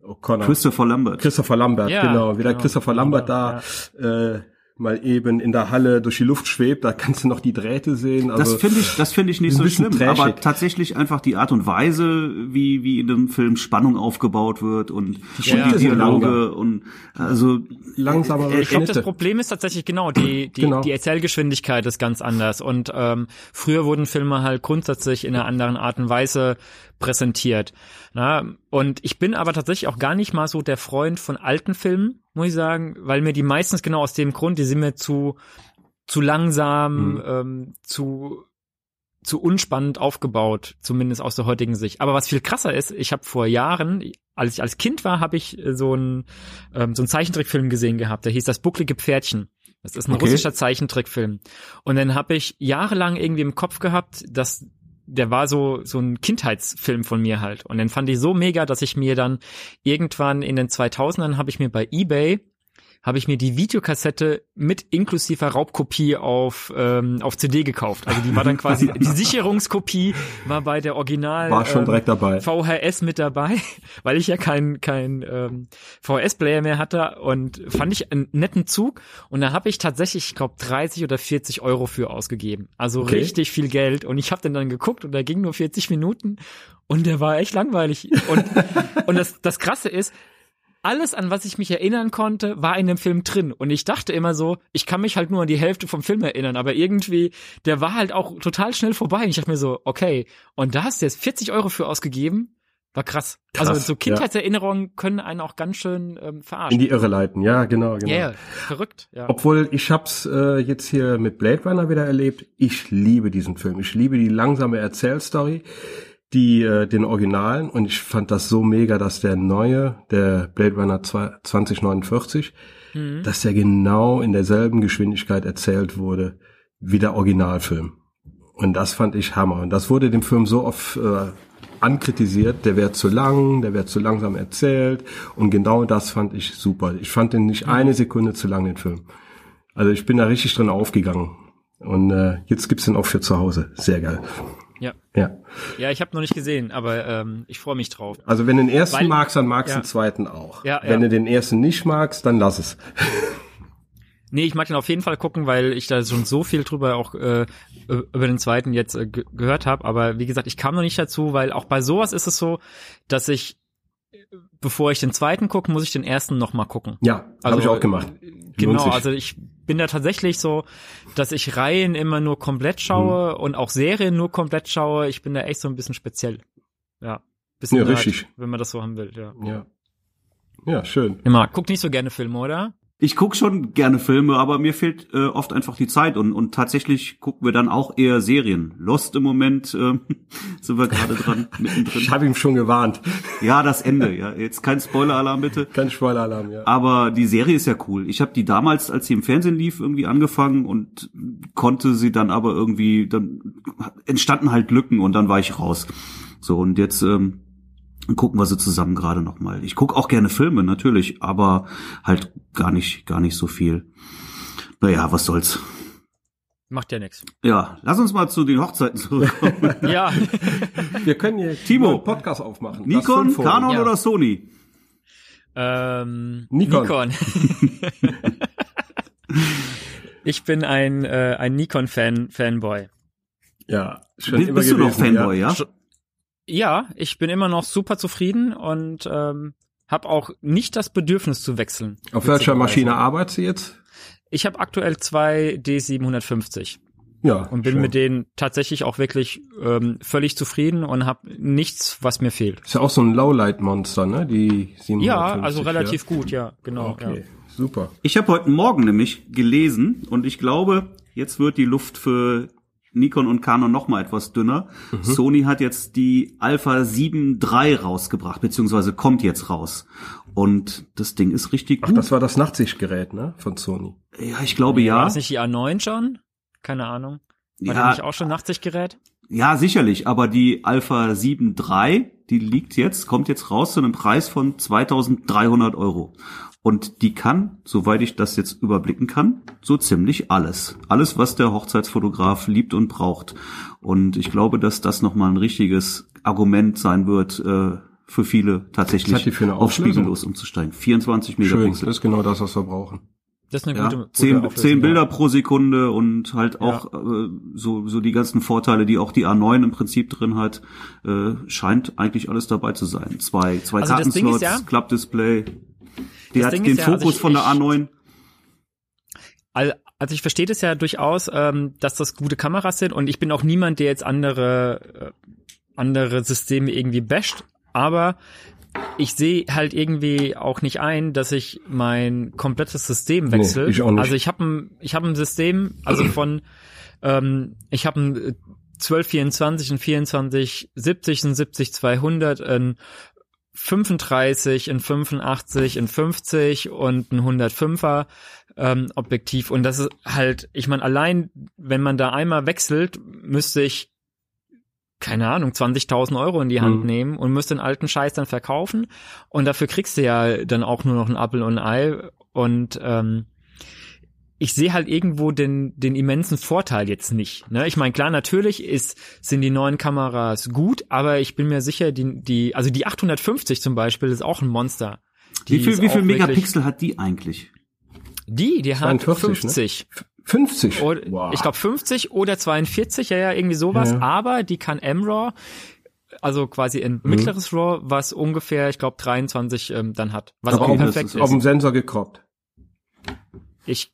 O'Connor. Christopher Lambert. Christopher Lambert, Ja, genau. Wie der genau. Christopher Lambert da äh, mal eben in der Halle durch die Luft schwebt, da kannst du noch die Drähte sehen. Also, das finde ich, das finde ich nicht ein so bisschen schlimm. Aber trashig. tatsächlich einfach die Art und Weise, wie wie in dem Film Spannung aufgebaut wird und die, Schnitte sind Dialoge und also langsamer Ich glaube, das. Problem ist tatsächlich genau, die, die, Genau. die Erzählgeschwindigkeit ist ganz anders. Und ähm, früher wurden Filme halt grundsätzlich in einer anderen Art und Weise präsentiert. Na? Und ich bin aber tatsächlich auch gar nicht mal so der Freund von alten Filmen, muss ich sagen, weil mir die meistens genau aus dem Grund, die sind mir zu, zu langsam, Mhm. ähm, zu zu unspannend aufgebaut, zumindest aus der heutigen Sicht. Aber was viel krasser ist, ich habe vor Jahren, als ich als Kind war, habe ich so einen ähm, so einen Zeichentrickfilm gesehen gehabt. Der hieß das bucklige Pferdchen. Das ist ein Okay. russischer Zeichentrickfilm. Und dann habe ich jahrelang irgendwie im Kopf gehabt, dass der war so so ein Kindheitsfilm von mir halt. Und den fand ich so mega, dass ich mir dann irgendwann in den 2000ern habe ich mir bei eBay habe ich mir die Videokassette mit inklusiver Raubkopie auf ähm, auf CD gekauft. Also die war dann quasi die Sicherungskopie war bei der Original War schon ähm, direkt dabei. VHS mit dabei, *laughs* weil ich ja kein kein ähm, VHS-Player mehr hatte und fand ich einen netten Zug und da habe ich tatsächlich, ich glaube, 30 oder 40 Euro für ausgegeben. Also Okay. richtig viel Geld und ich habe den dann geguckt und der ging nur 40 Minuten und der war echt langweilig und und das das Krasse ist alles, an was ich mich erinnern konnte, war in dem Film drin. Und ich dachte immer so, ich kann mich halt nur an die Hälfte vom Film erinnern, aber irgendwie, der war halt auch total schnell vorbei. Und ich dachte mir so, okay, und da hast du jetzt 40 Euro für ausgegeben? War krass. Krass, also so ja. Kindheitserinnerungen können einen auch ganz schön ähm, In verarschen. die Irre leiten, ja, genau, genau. Ja, ja, verrückt. Ja. Obwohl ich hab's äh, jetzt hier mit Blade Runner wieder erlebt. Ich liebe diesen Film. Ich liebe die langsame Erzählstory, die äh, den Originalen und ich fand das so mega, dass der neue, der Blade Runner 2 2049, Mhm. dass der genau in derselben Geschwindigkeit erzählt wurde wie der Originalfilm. Und das fand ich Hammer. Und das wurde dem Film so oft äh, ankritisiert, der wäre zu lang, der wäre zu langsam erzählt. Und genau das fand ich super. Ich fand den nicht eine Sekunde zu lang, den Film. Also ich bin da richtig drin aufgegangen. Und äh, jetzt gibt's den auch für zu Hause. Sehr geil. Ja. Ja. ja, ich habe noch nicht gesehen, aber ähm, ich freue mich drauf. Also wenn du den ersten Weil- magst, dann magst du ja. den zweiten auch. Ja, wenn ja. du den ersten nicht magst, dann lass es. Nee, ich mag den auf jeden Fall gucken, weil ich da schon so viel drüber auch äh, über den zweiten jetzt äh, ge gehört habe. Aber wie gesagt, ich kam noch nicht dazu, weil auch bei sowas ist es so, dass ich, äh, bevor ich den zweiten gucke, muss ich den ersten noch mal gucken. Ja, habe ich auch gemacht. Genau, also ich bin da tatsächlich so, dass ich Reihen immer nur komplett schaue Mhm. und auch Serien nur komplett schaue. Ich bin da echt so ein bisschen speziell. Ja, bisschen Ja, Nerd, richtig. wenn man das so haben will. Ja. Ja. Ja, schön. Immer, guckt nicht so gerne Filme, oder? Ich guck schon gerne Filme, aber mir fehlt äh, oft einfach die Zeit und, und tatsächlich gucken wir dann auch eher Serien. Lost im Moment äh, *laughs* sind wir gerade dran, *laughs* Ich mittendrin. habe ihm schon gewarnt. Ja, das Ende, ja. Jetzt kein Spoiler-Alarm bitte. Kein Spoiler-Alarm, ja. Aber die Serie ist ja cool. Ich habe die damals, als sie im Fernsehen lief, irgendwie angefangen und konnte sie dann aber irgendwie, dann entstanden halt Lücken und dann war ich raus. So, und jetzt ähm, gucken wir sie zusammen gerade nochmal. Ich gucke auch gerne Filme, natürlich, aber halt gar nicht, gar nicht so viel. Naja, was soll's. Macht ja nichts. Ja, lass uns mal zu den Hochzeiten zurückkommen. *laughs* Ja, Wir können hier Timo. einen Podcast aufmachen. Nikon. Canon ja. oder Sony? ähm, Nikon. Nikon. *laughs* ich bin ein, äh, ein Nikon-Fan, Fanboy. Ja, schon Bist, immer bist du noch gewesen, Fanboy, ja? Ja, ich bin immer noch super zufrieden und ähm, habe auch nicht das Bedürfnis zu wechseln. Auf welcher. Maschine arbeitest du jetzt? Ich habe aktuell zwei D750 Ja. und bin schön. mit denen tatsächlich auch wirklich ähm, völlig zufrieden und habe nichts, was mir fehlt. Ist ja auch so ein Lowlight-Monster, ne? Die 750. Ja, also relativ gut, ja, genau. Okay, Ja. super. Ich habe heute Morgen nämlich gelesen und ich glaube, jetzt wird die Luft für Nikon und Canon noch mal etwas dünner. Mhm. Sony hat jetzt die Alpha 7 III rausgebracht, beziehungsweise kommt jetzt raus. Und das Ding ist richtig Ach, gut. das war das Nachtsichtgerät, ne? Von Sony. ja, ich glaube War ja. das nicht die A9 schon? Keine Ahnung. War Ja, nicht auch schon Nachtsichtgerät? ja, sicherlich. Aber die Alpha 7 III, die liegt jetzt, kommt jetzt raus zu einem Preis von 2300 Euro. Und die kann, soweit ich das jetzt überblicken kann, so ziemlich alles. Alles, was der Hochzeitsfotograf liebt und braucht. Und ich glaube, dass das nochmal ein richtiges Argument sein wird, äh, für viele tatsächlich für eine auf spiegellos umzusteigen. 24 Schön, Megapixel. das ist genau das, was wir brauchen. Das ist eine Ja, gute, gute zehn, zehn ja. Bilder pro Sekunde und halt auch äh, so, so die ganzen Vorteile, die auch die A9 im Prinzip drin hat, äh, scheint eigentlich alles dabei zu sein. Zwei, zwei Also Kartenslots, ja- Klappdisplay. Die Das hat Ding den ist ja, also Fokus ich- von der ich- A9. Al- Also ich verstehe das ja durchaus, ähm, dass das gute Kameras sind und ich bin auch niemand, der jetzt andere äh, andere Systeme irgendwie basht, aber ich sehe halt irgendwie auch nicht ein, dass ich mein komplettes System wechsle. ich auch nicht. Also ich habe ein ich habe ein System, also *clears throat* von ähm, ich habe ein 1224, ein 2470, ein 70 200, ein 35, ein 85, ein 50 und ein 105er ähm, Objektiv. Und das ist halt, ich meine, allein wenn man da einmal wechselt, müsste ich keine Ahnung, 20.000 Euro in die Hand mhm. nehmen und müsste den alten Scheiß dann verkaufen. Und dafür kriegst du ja dann auch nur noch ein Apple und ein Ei. Und ähm, ich sehe halt irgendwo den, den immensen Vorteil jetzt nicht. Ne? Ich meine, klar, natürlich ist, sind die neuen Kameras gut, aber ich bin mir sicher, die, die, also die 850 zum Beispiel ist auch ein Monster. Die wie viel, wie viel Megapixel hat die eigentlich? Die, die hat 50. Ne? 50. Oder, wow. Ich glaube 50 oder 42, ja, ja, irgendwie sowas. Ja. Aber die kann MRAW, also quasi ein mhm. mittleres RAW, was ungefähr, ich glaube 23 ähm, dann hat. Was okay, auch perfekt ist. Auf dem Sensor gekroppt. Ich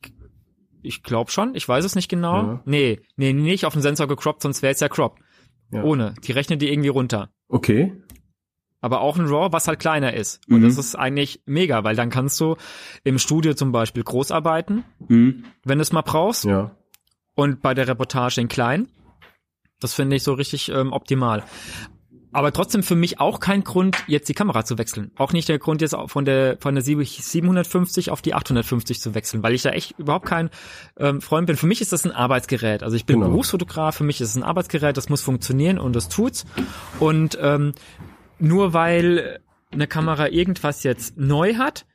ich glaube schon, ich weiß es nicht genau. Ja. Nee, nee, nicht auf dem Sensor gecroppt, sonst wäre es ja crop. Ja. Ohne. Die rechnet die irgendwie runter. Okay aber auch ein RAW, was halt kleiner ist. Und mhm. das ist eigentlich mega, weil dann kannst du im Studio zum Beispiel groß arbeiten, mhm. wenn du es mal brauchst. Ja. Und bei der Reportage in klein. Das finde ich so richtig ähm, optimal. Aber trotzdem für mich auch kein Grund, jetzt die Kamera zu wechseln. Auch nicht der Grund, jetzt von der von der 750 auf die 850 zu wechseln, weil ich da echt überhaupt kein ähm, Freund bin. Für mich ist das ein Arbeitsgerät. Also ich bin genau. Berufsfotograf, für mich ist es ein Arbeitsgerät, das muss funktionieren und das tut's. Und ähm, nur weil eine Kamera irgendwas jetzt neu hat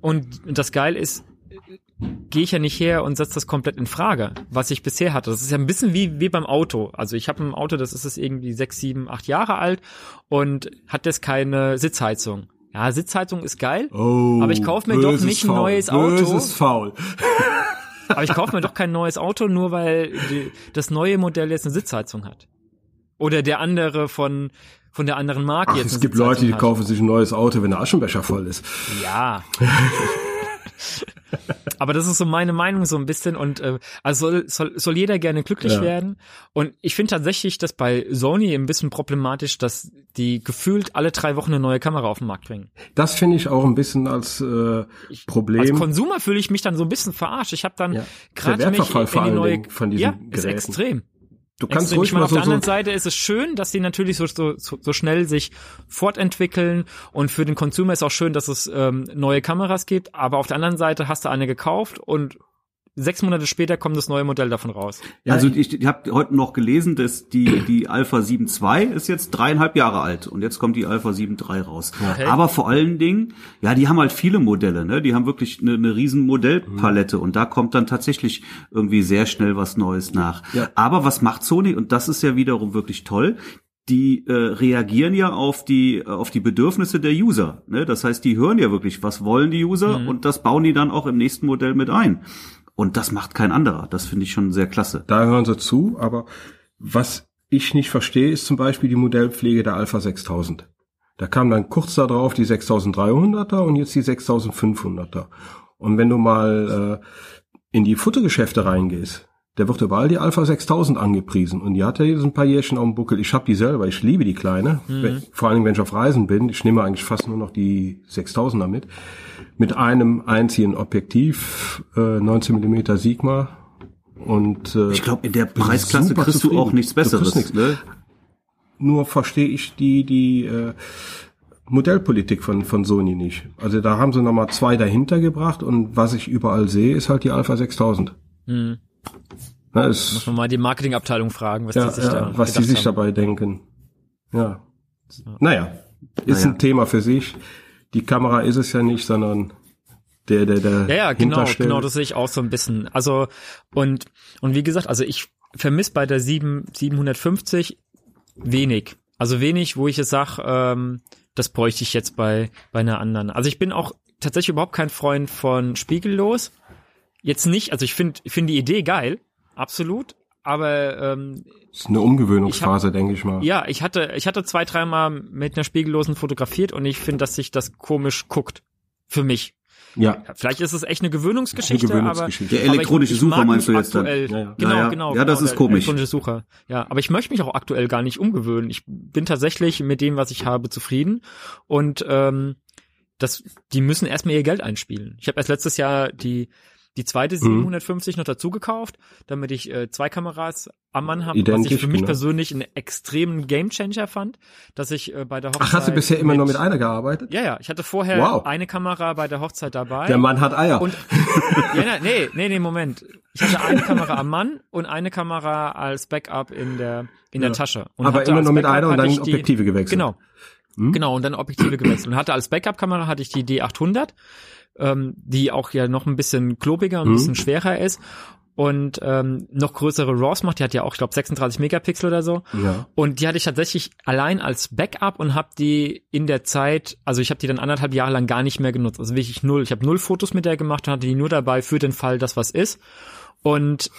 und das geil ist, gehe ich ja nicht her und setze das komplett in Frage, was ich bisher hatte. Das ist ja ein bisschen wie, wie beim Auto. Also ich habe ein Auto, das ist es irgendwie sechs, sieben, acht Jahre alt und hat jetzt keine Sitzheizung. Ja, Sitzheizung ist geil, oh, aber ich kaufe mir doch nicht ein neues Auto. Böses faul. *laughs* aber ich kaufe mir doch kein neues Auto, nur weil die, das neue Modell jetzt eine Sitzheizung hat. Oder der andere von von der anderen Marke Ach, jetzt. Es gibt Leute, die hat. kaufen sich ein neues Auto, wenn der Aschenbecher voll ist. Ja. *laughs* Aber das ist so meine Meinung so ein bisschen und äh, also soll, soll, soll jeder gerne glücklich ja. werden. Und ich finde tatsächlich, dass bei Sony ein bisschen problematisch, dass die gefühlt alle drei Wochen eine neue Kamera auf den Markt bringen. Das finde ich auch ein bisschen als äh, Problem. Als Konsumer fühle ich mich dann so ein bisschen verarscht. Ich habe dann ja. gerade mich in die neue von diesen ja, Geräten. ist extrem. Du kannst Extrem. ruhig ich meine, mal auf so, der anderen Seite ist es schön, dass sie natürlich so, so, so schnell sich fortentwickeln und für den Consumer ist auch schön, dass es ähm, neue Kameras gibt, aber auf der anderen Seite hast du eine gekauft und sechs Monate später kommt das neue Modell davon raus. Ja, also ich, ich habe heute noch gelesen, dass die die Alpha 7 II ist jetzt dreieinhalb Jahre alt und jetzt kommt die Alpha 7 III raus. Okay. Aber vor allen Dingen, ja, die haben halt viele Modelle, ne? Die haben wirklich eine, eine riesen Modellpalette mhm. und da kommt dann tatsächlich irgendwie sehr schnell was Neues nach. Ja. Aber was macht Sony und das ist ja wiederum wirklich toll? die äh, reagieren ja auf die auf die Bedürfnisse der User. Ne? Das heißt, die hören ja wirklich, was wollen die User mhm. und das bauen die dann auch im nächsten Modell mit ein. Und das macht kein anderer. Das finde ich schon sehr klasse. Da hören sie zu, aber was ich nicht verstehe, ist zum Beispiel die Modellpflege der Alpha 6000. Da kam dann kurz darauf die 6300er und jetzt die 6500er. Und wenn du mal äh, in die Futtergeschäfte reingehst, der wird überall die Alpha 6000 angepriesen und die hat ja jetzt ein paar Jährchen auf dem Buckel. Ich habe die selber, ich liebe die kleine, mhm. vor allem wenn ich auf Reisen bin. Ich nehme eigentlich fast nur noch die 6000er mit mit einem einzigen Objektiv, äh, 19 mm Sigma. Und äh, ich glaube, in der Preisklasse kriegst zufrieden. du auch nichts Besseres. Nichts. Ne? Nur verstehe ich die die äh, Modellpolitik von von Sony nicht. Also da haben sie noch mal zwei dahinter gebracht und was ich überall sehe, ist halt die Alpha 6000. Mhm. Na, es, Muss man mal die Marketingabteilung fragen, was ja, die sich, ja, da was die sich dabei denken. Ja. ja. Naja, ist naja. ein Thema für sich die Kamera ist es ja nicht, sondern der, der, der. Ja, ja, genau, genau, das sehe ich auch so ein bisschen. Also, und, und wie gesagt, also ich vermisse bei der 7, 750 wenig. Also wenig, wo ich es sag, ähm, das bräuchte ich jetzt bei, bei einer anderen. Also ich bin auch tatsächlich überhaupt kein Freund von Spiegellos. Jetzt nicht, also ich finde, ich finde die Idee geil, absolut, aber ähm, das ist eine Umgewöhnungsphase, denke ich mal. Ja, ich hatte, ich hatte zwei, dreimal mit einer Spiegellosen fotografiert und ich finde, dass sich das komisch guckt. Für mich. Ja. Vielleicht ist es echt eine Gewöhnungsgeschichte, eine Gewöhnungsgeschichte. aber der elektronische Sucher meinst du jetzt aktuell, dann? Ja, ja. Genau, ja, ja. genau. Ja, das genau, ist komisch. Elektronische Sucher. Ja, aber ich möchte mich auch aktuell gar nicht umgewöhnen. Ich bin tatsächlich mit dem, was ich habe, zufrieden und ähm, das, die müssen erstmal ihr Geld einspielen. Ich habe erst letztes Jahr die die zweite 750 mhm. noch dazu gekauft, damit ich äh, zwei Kameras am Mann habe, was ich für mich genau. persönlich einen extremen Gamechanger fand, dass ich äh, bei der Hochzeit Ach, hast du bisher immer nur mit einer gearbeitet? Ja, ja, ich hatte vorher wow. eine Kamera bei der Hochzeit dabei. Der Mann hat Eier. Und, *laughs* ja, nee, nee, nee, Moment. Ich hatte eine Kamera am Mann und eine Kamera als Backup in der in ja. der Tasche. Und Aber immer nur mit einer und dann Objektive gewechselt. Genau. Hm? Genau, und dann Objektive gewechselt. Und hatte als Backup-Kamera hatte ich die D800, ähm, die auch ja noch ein bisschen klobiger und ein hm? bisschen schwerer ist und ähm, noch größere RAWs macht. Die hat ja auch, ich glaube, 36 Megapixel oder so. Ja. Und die hatte ich tatsächlich allein als Backup und habe die in der Zeit, also ich habe die dann anderthalb Jahre lang gar nicht mehr genutzt. Also wirklich null. Ich habe null Fotos mit der gemacht und hatte die nur dabei für den Fall, dass was ist. Und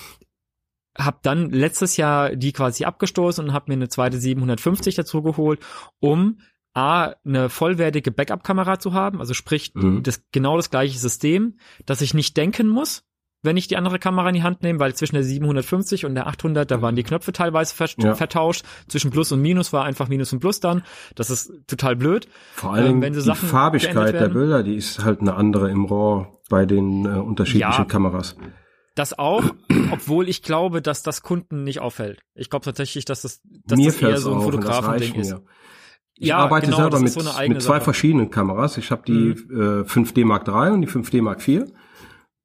habe dann letztes Jahr die quasi abgestoßen und habe mir eine zweite 750 dazu geholt, um A, eine vollwertige Backup-Kamera zu haben, also sprich mhm. das genau das gleiche System, dass ich nicht denken muss, wenn ich die andere Kamera in die Hand nehme, weil zwischen der 750 und der 800, da waren die Knöpfe teilweise ver ja. vertauscht. Zwischen Plus und Minus war einfach Minus und Plus dann. Das ist total blöd. Vor allem ähm, die Sachen Farbigkeit der Bilder, die ist halt eine andere im RAW bei den äh, unterschiedlichen ja, Kameras. Das auch, *clears throat* obwohl ich glaube, dass das Kunden nicht auffällt. Ich glaube tatsächlich, dass das, dass mir das eher so ein Fotografending ist. Ich ja, arbeite genau, selber mit, so mit zwei Sache. verschiedenen Kameras. Ich habe die mhm. äh, 5D Mark III und die 5D Mark IV.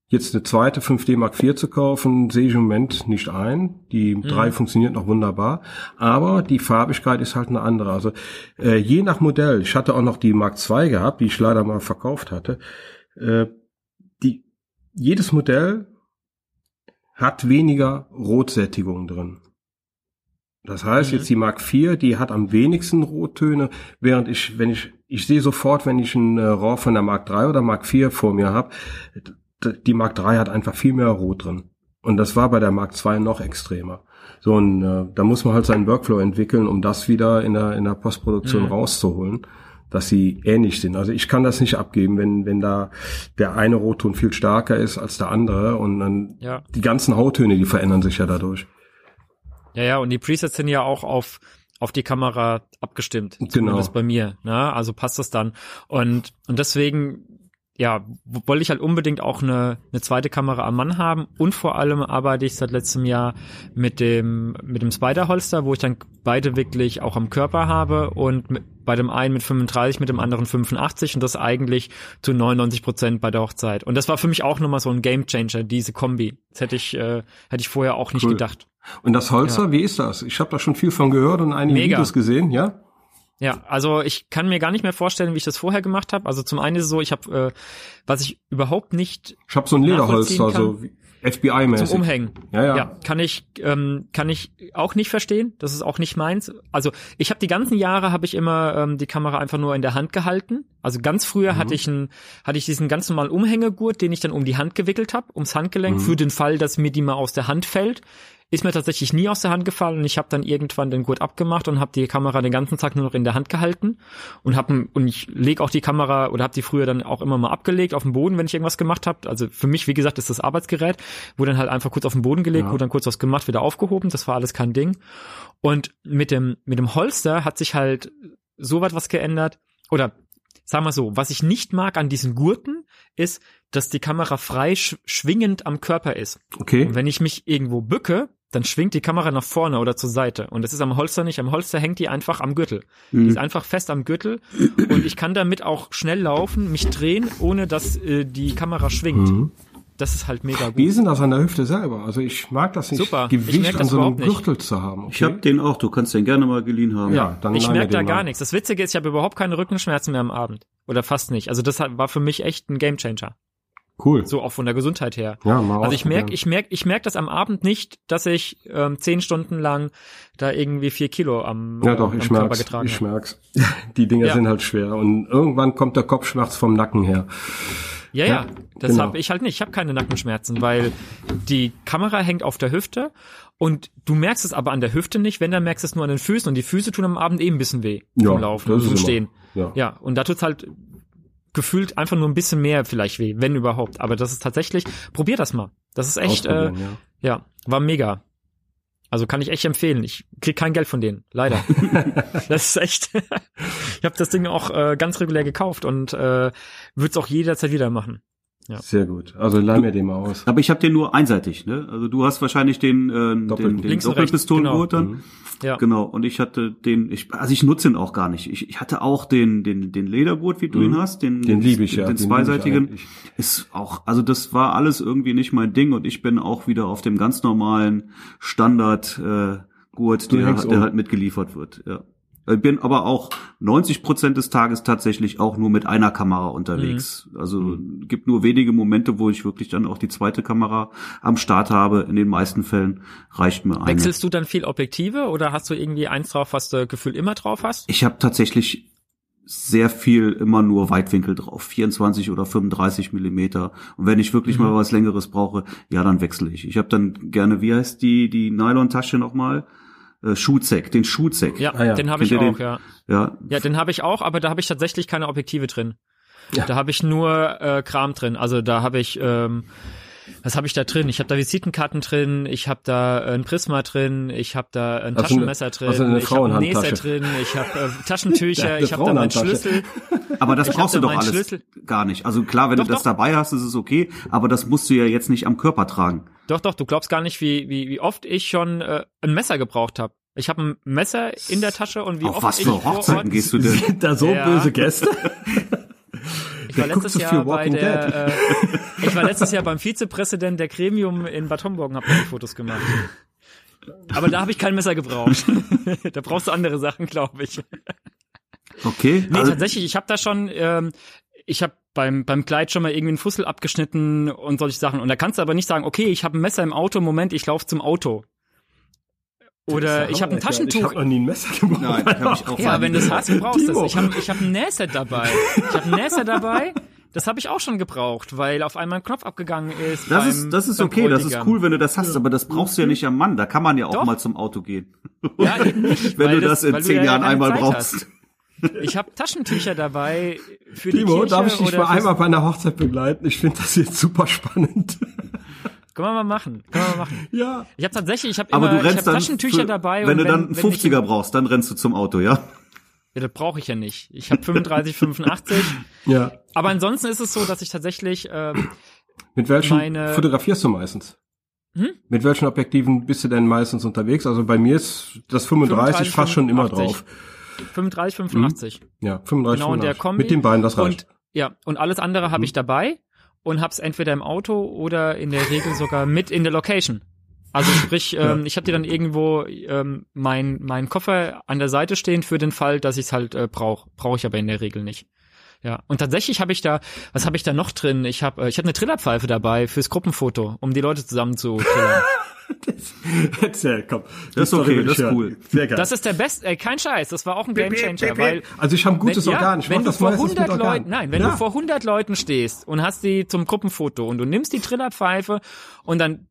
Jetzt eine zweite 5D Mark IV zu kaufen, sehe ich im Moment nicht ein. Die mhm. 3 funktioniert noch wunderbar, aber die Farbigkeit ist halt eine andere. Also äh, je nach Modell, ich hatte auch noch die Mark II gehabt, die ich leider mal verkauft hatte. Äh, die, jedes Modell hat weniger Rotsättigung drin. Das heißt, mhm. jetzt die Mark IV, die hat am wenigsten Rottöne, während ich, wenn ich, ich sehe sofort, wenn ich ein äh, RAW von der Mark III oder Mark IV vor mir habe, die Mark III hat einfach viel mehr Rot drin. Und das war bei der Mark II noch extremer. So, und äh, da muss man halt seinen Workflow entwickeln, um das wieder in der, in der Postproduktion mhm. rauszuholen, dass sie ähnlich sind. Also ich kann das nicht abgeben, wenn, wenn da der eine Rotton viel stärker ist als der andere und dann ja. die ganzen Hauttöne, die verändern sich ja dadurch. Ja, ja, und die Presets sind ja auch auf auf die Kamera abgestimmt. Genau. Zumindest bei mir. Ne? Also passt das dann. Und, und deswegen, ja, wollte ich halt unbedingt auch eine, eine zweite Kamera am Mann haben. Und vor allem arbeite ich seit letztem Jahr mit dem, mit dem Spider-Holster, wo ich dann beide wirklich auch am Körper habe und mit, bei dem einen mit 35, mit dem anderen 85 und das eigentlich zu 99 Prozent bei der Hochzeit. Und das war für mich auch nochmal so ein Gamechanger, diese Kombi. Das hätte ich, äh, hätte ich vorher auch nicht cool. gedacht. Und das Holzer, ja. wie ist das? Ich habe da schon viel von gehört und einige Mega. Videos gesehen, ja? Ja, also ich kann mir gar nicht mehr vorstellen, wie ich das vorher gemacht habe. Also zum einen ist es so, ich habe, äh, was ich überhaupt nicht. Ich habe so ein Lederholster, so FBI-mäßig. Zum Umhängen. Ja, ja. ja kann ich, ähm, kann ich auch nicht verstehen. Das ist auch nicht meins. Also ich habe die ganzen Jahre habe ich immer ähm, die Kamera einfach nur in der Hand gehalten. Also ganz früher mhm. hatte ich einen, hatte ich diesen ganz normalen Umhängegurt, den ich dann um die Hand gewickelt habe, ums Handgelenk, mhm. für den Fall, dass mir die mal aus der Hand fällt. Ist mir tatsächlich nie aus der Hand gefallen und ich habe dann irgendwann den Gurt abgemacht und habe die Kamera den ganzen Tag nur noch in der Hand gehalten und habe und ich lege auch die Kamera oder habe die früher dann auch immer mal abgelegt auf den Boden, wenn ich irgendwas gemacht habe. Also für mich, wie gesagt, ist das Arbeitsgerät, wo dann halt einfach kurz auf den Boden gelegt, ja. wo dann kurz was gemacht, wieder aufgehoben. Das war alles kein Ding. Und mit dem mit dem Holster hat sich halt so was geändert oder sagen wir so, was ich nicht mag an diesen Gurten ist, dass die Kamera frei sch schwingend am Körper ist. Okay. Und wenn ich mich irgendwo bücke, dann schwingt die Kamera nach vorne oder zur Seite. Und das ist am Holster nicht. Am Holster hängt die einfach am Gürtel. Mhm. Die ist einfach fest am Gürtel. Und ich kann damit auch schnell laufen, mich drehen, ohne dass äh, die Kamera schwingt. Mhm. Das ist halt mega gut. Wie ist denn das an der Hüfte selber? Also ich mag das nicht, Super. Gewicht an so einem Gürtel zu haben. Okay? Ich habe den auch, du kannst den gerne mal geliehen haben. Ja, dann Ich merke da gar nichts. Das Witzige ist, ich habe überhaupt keine Rückenschmerzen mehr am Abend. Oder fast nicht. Also das war für mich echt ein Gamechanger. Cool. So auch von der Gesundheit her. Ja, mal also ich merke, ich merke, ich merke das am Abend nicht, dass ich ähm, zehn Stunden lang da irgendwie vier Kilo am, ja, doch, am ich Körper merk's, getragen Ich merk's. *laughs* Die Dinger ja. sind halt schwer und irgendwann kommt der Kopfschmerz vom Nacken her. Ja, ja, das genau. habe ich halt nicht. Ich habe keine Nackenschmerzen, weil die Kamera hängt auf der Hüfte und du merkst es aber an der Hüfte nicht, wenn dann merkst du es nur an den Füßen und die Füße tun am Abend eben ein bisschen weh ja, vom Laufen und Stehen. Ja. ja, und da tut's halt gefühlt einfach nur ein bisschen mehr vielleicht weh, wenn überhaupt. Aber das ist tatsächlich, probier das mal. Das ist echt, äh, ja. ja, war mega. Also kann ich echt empfehlen. Ich krieg kein Geld von denen, leider. *laughs* das ist echt. *laughs* ich habe das Ding auch äh, ganz regulär gekauft und äh, würde es auch jederzeit wieder machen. Ja. Sehr gut. Also leih mir den mal aus. Aber ich habe den nur einseitig, ne? Also du hast wahrscheinlich den, äh, Doppel den, den Doppelpistolengurt genau. dann. Mhm. Ja. Genau. Und ich hatte den, ich, also ich nutze ihn auch gar nicht. Ich, ich hatte auch den, den, den Ledergurt, wie du mhm. ihn hast, den, den liebe ich ja, den, den zweiseitigen. Ist auch, also das war alles irgendwie nicht mein Ding und ich bin auch wieder auf dem ganz normalen Standard äh, Gurt, der, der um. halt mitgeliefert wird. Ja. Ich äh, bin aber auch 90 Prozent des Tages tatsächlich auch nur mit einer Kamera unterwegs. Mhm. Also mhm. gibt nur wenige Momente, wo ich wirklich dann auch die zweite Kamera am Start habe. In den meisten Fällen reicht mir eine. Wechselst du dann viel Objektive oder hast du irgendwie eins drauf, was du Gefühl immer drauf hast? Ich habe tatsächlich sehr viel immer nur Weitwinkel drauf, 24 oder 35 Millimeter. Und wenn ich wirklich mhm. mal was Längeres brauche, ja, dann wechsle ich. Ich habe dann gerne, wie heißt die die Nylon-Tasche nochmal? Äh, Schuhzeck, den Schuhzeck. Ja, ja. den habe ich auch, den? ja. Ja, ja den habe ich auch, aber da habe ich tatsächlich keine Objektive drin. Ja. Da habe ich nur äh, Kram drin. Also da habe ich ähm, was habe ich da drin? Ich habe da Visitenkarten drin, ich habe da ein Prisma drin, ich habe da ein also Taschenmesser eine, drin, also eine ich habe ein Näser drin, ich habe äh, Taschentücher, *laughs* ich habe da meinen Schlüssel. *laughs* Aber das brauchst du doch alles Schlüssel. gar nicht. Also klar, wenn doch, du das doch. dabei hast, ist es okay, aber das musst du ja jetzt nicht am Körper tragen. Doch, doch, du glaubst gar nicht, wie, wie, wie oft ich schon äh, ein Messer gebraucht habe. Ich habe ein Messer in der Tasche und wie Auf oft was für Hochzeiten gehst du denn? *laughs* Sind da so ja. böse Gäste? Ich war letztes Jahr bei der, äh, ich war letztes Jahr beim Vizepräsident der Gremium in Bad Homburg und habe die Fotos gemacht. Aber da habe ich kein Messer gebraucht. *laughs* da brauchst du andere Sachen, glaube ich. Okay. Nee, also, tatsächlich, ich habe da schon, ähm, ich habe beim beim Kleid schon mal irgendwie einen Fussel abgeschnitten und solche Sachen. Und da kannst du aber nicht sagen, okay, ich habe ein Messer im Auto, Moment, ich laufe zum Auto. Oder ich habe ein Taschentuch. Ich habe noch nie ein Messer gebraucht. Nein, hab ich auch *laughs* Ja, wenn du es hast, brauchst du es. Ich habe ich hab ein Nähset dabei. Ich habe ein Nähset dabei. Das habe ich auch schon gebraucht, weil auf einmal ein Knopf abgegangen ist. Das beim, ist das ist okay, das ist cool, wenn du das hast, aber das brauchst du ja nicht am Mann. Da kann man ja auch Doch. mal zum Auto gehen. Ja, eben nicht, *laughs* wenn du das, das in zehn ja Jahren einmal Zeit brauchst. Hast. Ich habe Taschentücher dabei für die Timo, Kirche darf ich dich mal einmal bei einer Hochzeit begleiten? Ich finde das jetzt super spannend. *laughs* Können wir mal machen. Können wir mal machen. Ja. Ich habe tatsächlich, ich habe immer, ich hab Taschentücher für, dabei. Wenn du dann einen 50er brauchst, dann rennst du zum Auto, ja? *laughs* Ja, das brauche ich ja nicht. Ich habe 35, 85. Ja. Aber ansonsten ist es so, dass ich tatsächlich ähm, Mit welchen meine... fotografierst du meistens? Hm? Mit welchen Objektiven bist du denn meistens unterwegs? Also bei mir ist das 35, 35 fast schon immer drauf. 35, 85. Hm? Ja, 35, genau, 85. der Kombi. Mit den beiden, das reicht. Und, ja, und alles andere habe hm. ich dabei und hab's entweder im Auto oder in der Regel sogar mit in der Location. Also sprich, ähm, ich habe dir dann irgendwo ähm, mein mein Koffer an der Seite stehen für den Fall, dass ich es halt äh, brauche. Brauche ich aber in der Regel nicht. Ja, und tatsächlich habe ich da, was habe ich da noch drin? Ich habe äh, ich hab eine Trillerpfeife dabei fürs Gruppenfoto, um die Leute zusammen zu trillern. *laughs* *laughs* Erzähl, komm. Das ist okay, das ist cool. Sehr geil. Das ist der beste, ey, kein Scheiß, das war auch ein Gamechanger, weil also ich habe ein gutes wenn, Organ, ich wenn du vor 100 Leuten, nein, wenn ja. du vor 100 Leuten stehst und hast die zum Gruppenfoto und du nimmst die Trillerpfeife und dann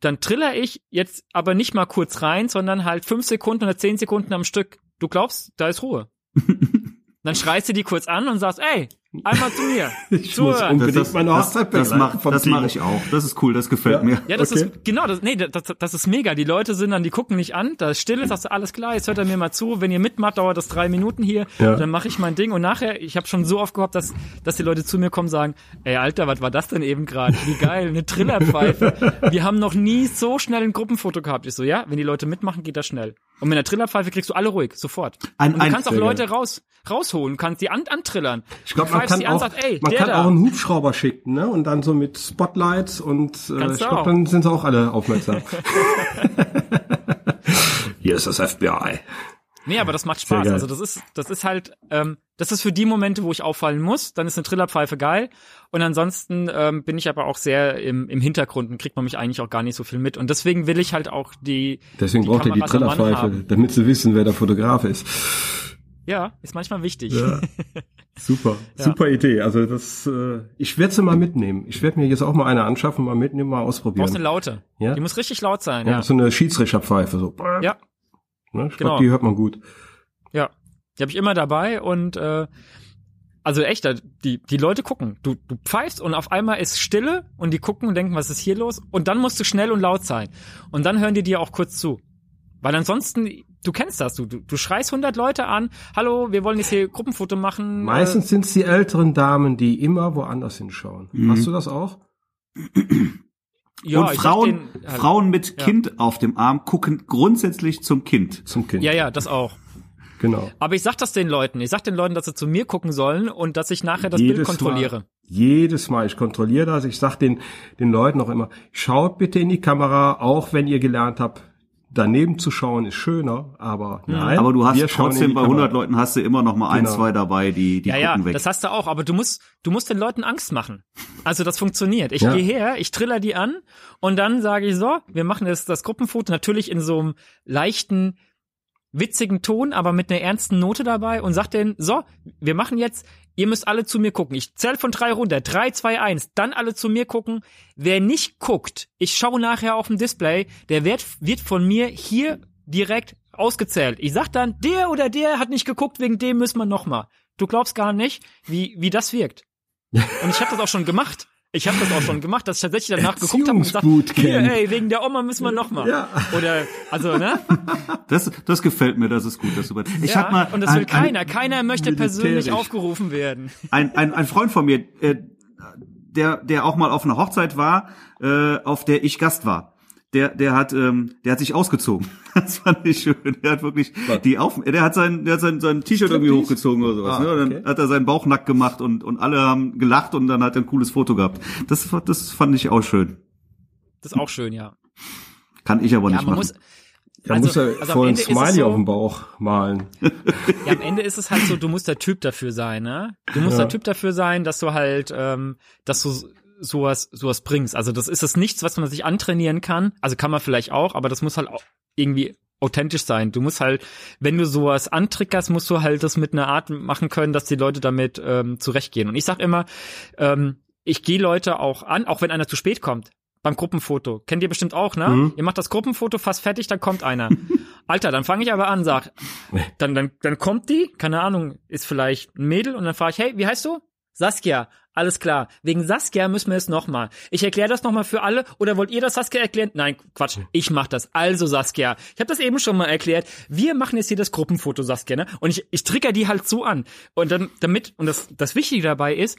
dann triller ich jetzt aber nicht mal kurz rein, sondern halt fünf Sekunden oder zehn Sekunden am Stück. Du glaubst, da ist Ruhe. *laughs* dann schreist du die kurz an und sagst, ey, Einmal zu mir. *laughs* Ich Zuhören. muss unbedingt das, meine Hochzeit Das, das mache mach ich auch. Das ist cool, das gefällt ja. mir. Ja, das okay. ist, genau, das, nee, das, das ist mega. Die Leute sind dann, die gucken nicht an, da ist still, sagst du, alles klar, jetzt hört er mir mal zu. Wenn ihr mitmacht, dauert das drei Minuten hier. Ja. Dann mache ich mein Ding und nachher, ich habe schon so oft gehofft, dass, dass die Leute zu mir kommen sagen, ey Alter, was war das denn eben gerade? Wie geil, eine Trillerpfeife. *laughs* Wir haben noch nie so schnell ein Gruppenfoto gehabt. Ich so, ja, wenn die Leute mitmachen, geht das schnell. Und mit einer Trillerpfeife kriegst du alle ruhig, sofort. Ein, und du kannst auch Leute raus, rausholen, kannst die an, antrillern. Ich glaube, man kann auch, sagt, ey, man kann da. auch einen Hubschrauber schicken, ne? Und dann so mit Spotlights und äh, ich glaube, dann sind sie auch alle aufmerksam. *laughs* Hier ist das FBI. Nee, aber das macht Spaß. Also das ist, das ist halt, ähm, das ist für die Momente, wo ich auffallen muss, dann ist eine Trillerpfeife geil. Und ansonsten ähm, bin ich aber auch sehr im, im Hintergrund und kriegt man mich eigentlich auch gar nicht so viel mit. Und deswegen will ich halt auch die. Deswegen die braucht ihr die Trillerpfeife, damit sie wissen, wer der Fotograf ist. Ja, ist manchmal wichtig. Ja. *laughs* Super, ja. super Idee. Also das, äh, ich werde sie mal mitnehmen. Ich werde mir jetzt auch mal eine anschaffen, mal mitnehmen, mal ausprobieren. Brauchst eine laute. Ja. Die muss richtig laut sein. Ja, ja. so eine Schiedsrichterpfeife so. Ja. Ne? Ich genau. glaube, die hört man gut. Ja, die habe ich immer dabei und äh, also echt, die, die Leute gucken. Du, du pfeifst und auf einmal ist Stille und die gucken und denken, was ist hier los? Und dann musst du schnell und laut sein. Und dann hören die dir auch kurz zu. Weil ansonsten, du kennst das, du, du, du schreist 100 Leute an, hallo, wir wollen jetzt hier Gruppenfoto machen. Meistens äh, sind es die älteren Damen, die immer woanders hinschauen. Mhm. Hast du das auch? Ja, und Frauen, den, halt, Frauen mit ja. Kind auf dem Arm gucken grundsätzlich zum Kind. Zum Kind. Ja, ja, das auch. Genau. Aber ich sag das den Leuten. Ich sag den Leuten, dass sie zu mir gucken sollen und dass ich nachher das Jedes Bild kontrolliere. Mal, jedes Mal. Ich kontrolliere das. Ich sag den, den Leuten auch immer, schaut bitte in die Kamera, auch wenn ihr gelernt habt, daneben zu schauen ist schöner, aber nein. Aber du hast trotzdem bei 100 Leuten hast du immer noch mal genau. ein, zwei dabei, die die ja, gucken ja, weg. das hast du auch, aber du musst du musst den Leuten Angst machen. Also das funktioniert. Ich ja. gehe her, ich triller die an und dann sage ich so, wir machen jetzt das Gruppenfoto natürlich in so einem leichten witzigen Ton, aber mit einer ernsten Note dabei und sag denen, so, wir machen jetzt Ihr müsst alle zu mir gucken. Ich zähle von drei runter. Drei, zwei, eins. Dann alle zu mir gucken. Wer nicht guckt, ich schaue nachher auf dem Display, der wird, wird von mir hier direkt ausgezählt. Ich sag dann, der oder der hat nicht geguckt, wegen dem müssen wir nochmal. Du glaubst gar nicht, wie, wie das wirkt. Und ich habe das auch schon gemacht. Ich habe das auch schon gemacht, dass ich tatsächlich danach geguckt habe und gesagt, hier, ey, wegen der Oma müssen wir noch mal. Ja. Oder also, ne? *laughs* Das das gefällt mir, das ist gut, das super. Ich ja, hab mal und das will keiner, ein, keiner möchte persönlich aufgerufen werden. *laughs* Ein ein ein Freund von mir, äh, der der auch mal auf einer Hochzeit war, äh, auf der ich Gast war der, der hat, ähm, der hat sich ausgezogen. *laughs* Das fand ich schön. Der hat wirklich Was? die auf, der hat sein, der hat sein, sein T-Shirt irgendwie hochgezogen oder sowas. Ah, ne? Dann okay. hat er seinen Bauch nackt gemacht und und alle haben gelacht und dann hat er ein cooles Foto gehabt. Das, das fand ich auch schön. Das ist auch schön, ja. Kann ich aber ja, nicht machen. Muss, da also, muss er also voll ein Smiley so, auf dem Bauch malen. Ja, am Ende ist es halt so, du musst der Typ dafür sein, ne? Du musst ja. der Typ dafür sein, dass du halt, ähm, dass du sowas, sowas bringst. Also das ist es nichts, was man sich antrainieren kann. Also kann man vielleicht auch, aber das muss halt auch irgendwie authentisch sein. Du musst halt, wenn du sowas antriggerst, musst du halt das mit einer Art machen können, dass die Leute damit ähm, zurechtgehen. Und ich sag immer, ähm, ich gehe Leute auch an, auch wenn einer zu spät kommt. Beim Gruppenfoto. Kennt ihr bestimmt auch, ne? Mhm. Ihr macht das Gruppenfoto fast fertig, dann kommt einer. *laughs* Alter, dann fange ich aber an, sag, dann, dann, dann kommt die, keine Ahnung, ist vielleicht ein Mädel und dann frage ich, hey, wie heißt du? Saskia, alles klar. Wegen Saskia müssen wir es nochmal. Ich erkläre das nochmal für alle. Oder wollt ihr das Saskia erklären? Nein, Quatsch. Ich mach das. Also Saskia. Ich habe das eben schon mal erklärt. Wir machen jetzt hier das Gruppenfoto Saskia, ne? Und ich, ich trigger die halt so an. Und dann, damit, und das, das Wichtige dabei ist,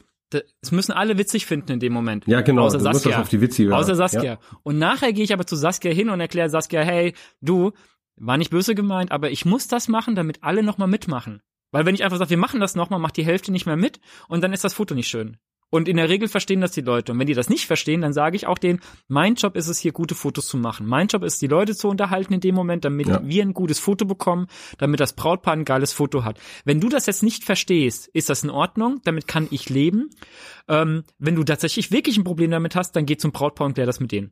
es müssen alle witzig finden in dem Moment. Ja, genau. Außer Saskia. auf die Außer Saskia. Ja. Und nachher gehe ich aber zu Saskia hin und erkläre Saskia, hey, du, war nicht böse gemeint, aber ich muss das machen, damit alle nochmal mitmachen. Weil wenn ich einfach sage, wir machen das nochmal, macht die Hälfte nicht mehr mit und dann ist das Foto nicht schön. Und in der Regel verstehen das die Leute. Und wenn die das nicht verstehen, dann sage ich auch denen, mein Job ist es hier, gute Fotos zu machen. Mein Job ist, die Leute zu unterhalten in dem Moment, damit ja. wir ein gutes Foto bekommen, damit das Brautpaar ein geiles Foto hat. Wenn du das jetzt nicht verstehst, ist das in Ordnung, damit kann ich leben. Ähm, wenn du tatsächlich wirklich ein Problem damit hast, dann geh zum Brautpaar und klär das mit denen.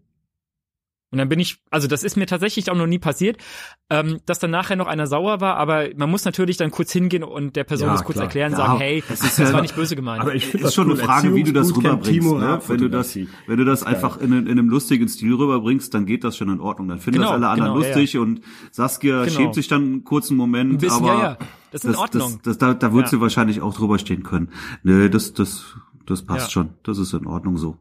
Und dann bin ich, also das ist mir tatsächlich auch noch nie passiert, ähm, dass dann nachher noch einer sauer war, aber man muss natürlich dann kurz hingehen und der Person ja, das kurz klar. erklären, ja, sagen, hey, das, ist, das war nicht böse gemeint. Aber ich finde das schon cool. eine Frage, wie du das rüberbringst. Ne? Wenn du das, wenn du das einfach in, in, einem lustigen Stil rüberbringst, dann geht das schon in Ordnung. Dann finden genau, das alle anderen genau, lustig ja, und Saskia genau. schämt sich dann einen kurzen Moment, ein bisschen, aber ja, ja. Das ist in Ordnung. Das, das, da, da wird sie wahrscheinlich auch drüber stehen können. Nee, das, das, das passt schon. Das ist in Ordnung so.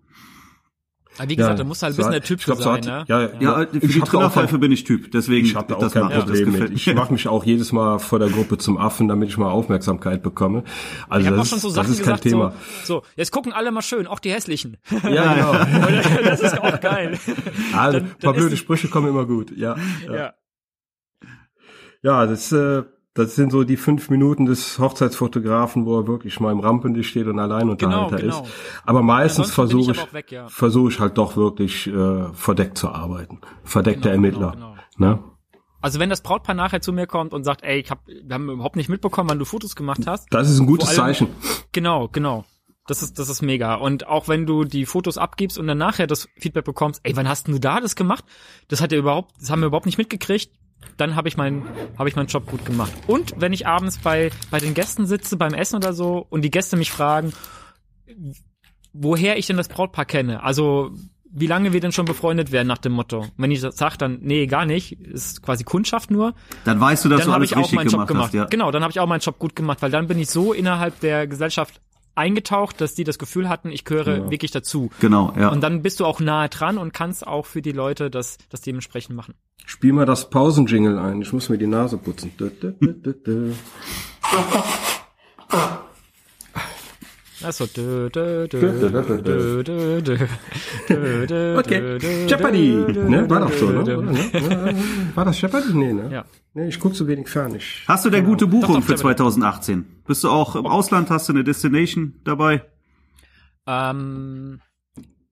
Aber wie gesagt, ja, da muss halt ein bisschen der Typ glaub, sein, ne? Ja, ja, ja. für ich die Trillerpfeife bin ich Typ, deswegen. Ich habe da auch kein Problem mit. Ich mache mich auch jedes Mal vor der Gruppe zum Affen, damit ich mal Aufmerksamkeit bekomme. Also ich das, auch schon so Sachen das ist kein gesagt, Thema. So, so, jetzt gucken alle mal schön, auch die hässlichen. Ja, genau. *laughs* das ist auch geil. Also, ein paar blöde Sprüche kommen immer gut, ja. Ja, ja das äh, das sind so die fünf Minuten des Hochzeitsfotografen, wo er wirklich mal im Rampenlicht steht und Alleinunterhalter genau, genau. ist. Aber meistens versuche ich, ich ja. versuche ich halt doch wirklich äh, verdeckt zu arbeiten. Verdeckter genau, Ermittler. Genau, genau. Ne? Also wenn das Brautpaar nachher zu mir kommt und sagt, ey, ich hab, wir haben überhaupt nicht mitbekommen, wann du Fotos gemacht hast. Das ist ein gutes allem, Zeichen. Genau, genau. Das ist, das ist mega. Und auch wenn du die Fotos abgibst und dann nachher das Feedback bekommst, ey, wann hast du da das gemacht? Das hat er überhaupt, das haben wir überhaupt nicht mitgekriegt dann habe ich meinen habe ich meinen Job gut gemacht. Und wenn ich abends bei bei den Gästen sitze beim Essen oder so und die Gäste mich fragen, woher ich denn das Brautpaar kenne, also wie lange wir denn schon befreundet werden nach dem Motto. Wenn ich sage dann, nee, gar nicht, ist quasi Kundschaft nur. Dann weißt du, dass dann du alles ich auch meinen Job gemacht. Hast, ja. Genau, dann habe ich auch meinen Job gut gemacht, weil dann bin ich so innerhalb der Gesellschaft eingetaucht, dass die das Gefühl hatten, ich gehöre Genau. wirklich dazu. Genau, ja. Und dann bist du auch nahe dran und kannst auch für die Leute das, das dementsprechend machen. Spiel mal das Pausenjingle ein. Ich muss mir die Nase putzen. *laughs* Achso. Okay. Jeopardy. Ne? War doch so, ne? ne? War das Jeopardy? Nee, ne? Ja. Nee, ich guck zu wenig fern. Ich hast du denn genau. gute Buchung für 2018? Bist du auch im Ausland? Hast du eine Destination dabei? Ähm,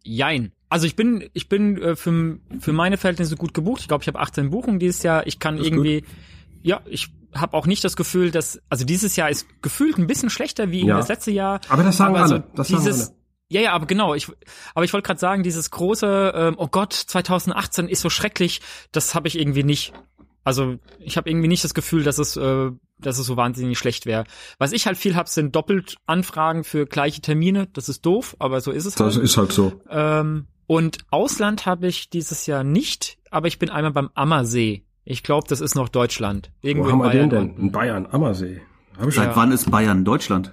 jein. Also ich bin, ich bin äh, für, für meine Verhältnisse gut gebucht. Ich glaube, ich habe 18 Buchungen dieses Jahr. Ich kann irgendwie, gut. ja, ich habe auch nicht das Gefühl, dass, also dieses Jahr ist gefühlt ein bisschen schlechter wie Ja. das letzte Jahr. aber das sagen aber alle. das sagen dieses, alle. ja, ja, aber genau. Ich, aber ich wollte gerade sagen, dieses große, ähm, oh Gott, 2018 ist so schrecklich. Das habe ich irgendwie nicht. Also ich habe irgendwie nicht das Gefühl, dass es, äh, dass es so wahnsinnig schlecht wäre. Was ich halt viel hab, sind doppelt Anfragen für gleiche Termine. Das ist doof, aber so ist es halt. Das ist halt so. Ähm, und Ausland habe ich dieses Jahr nicht, aber ich bin einmal beim Ammersee. Ich glaube, das ist noch Deutschland. Irgendwo Wo haben in wir den Bayern. denn? In Bayern, Ammersee. Hab ich Seit Ja. wann ist Bayern Deutschland?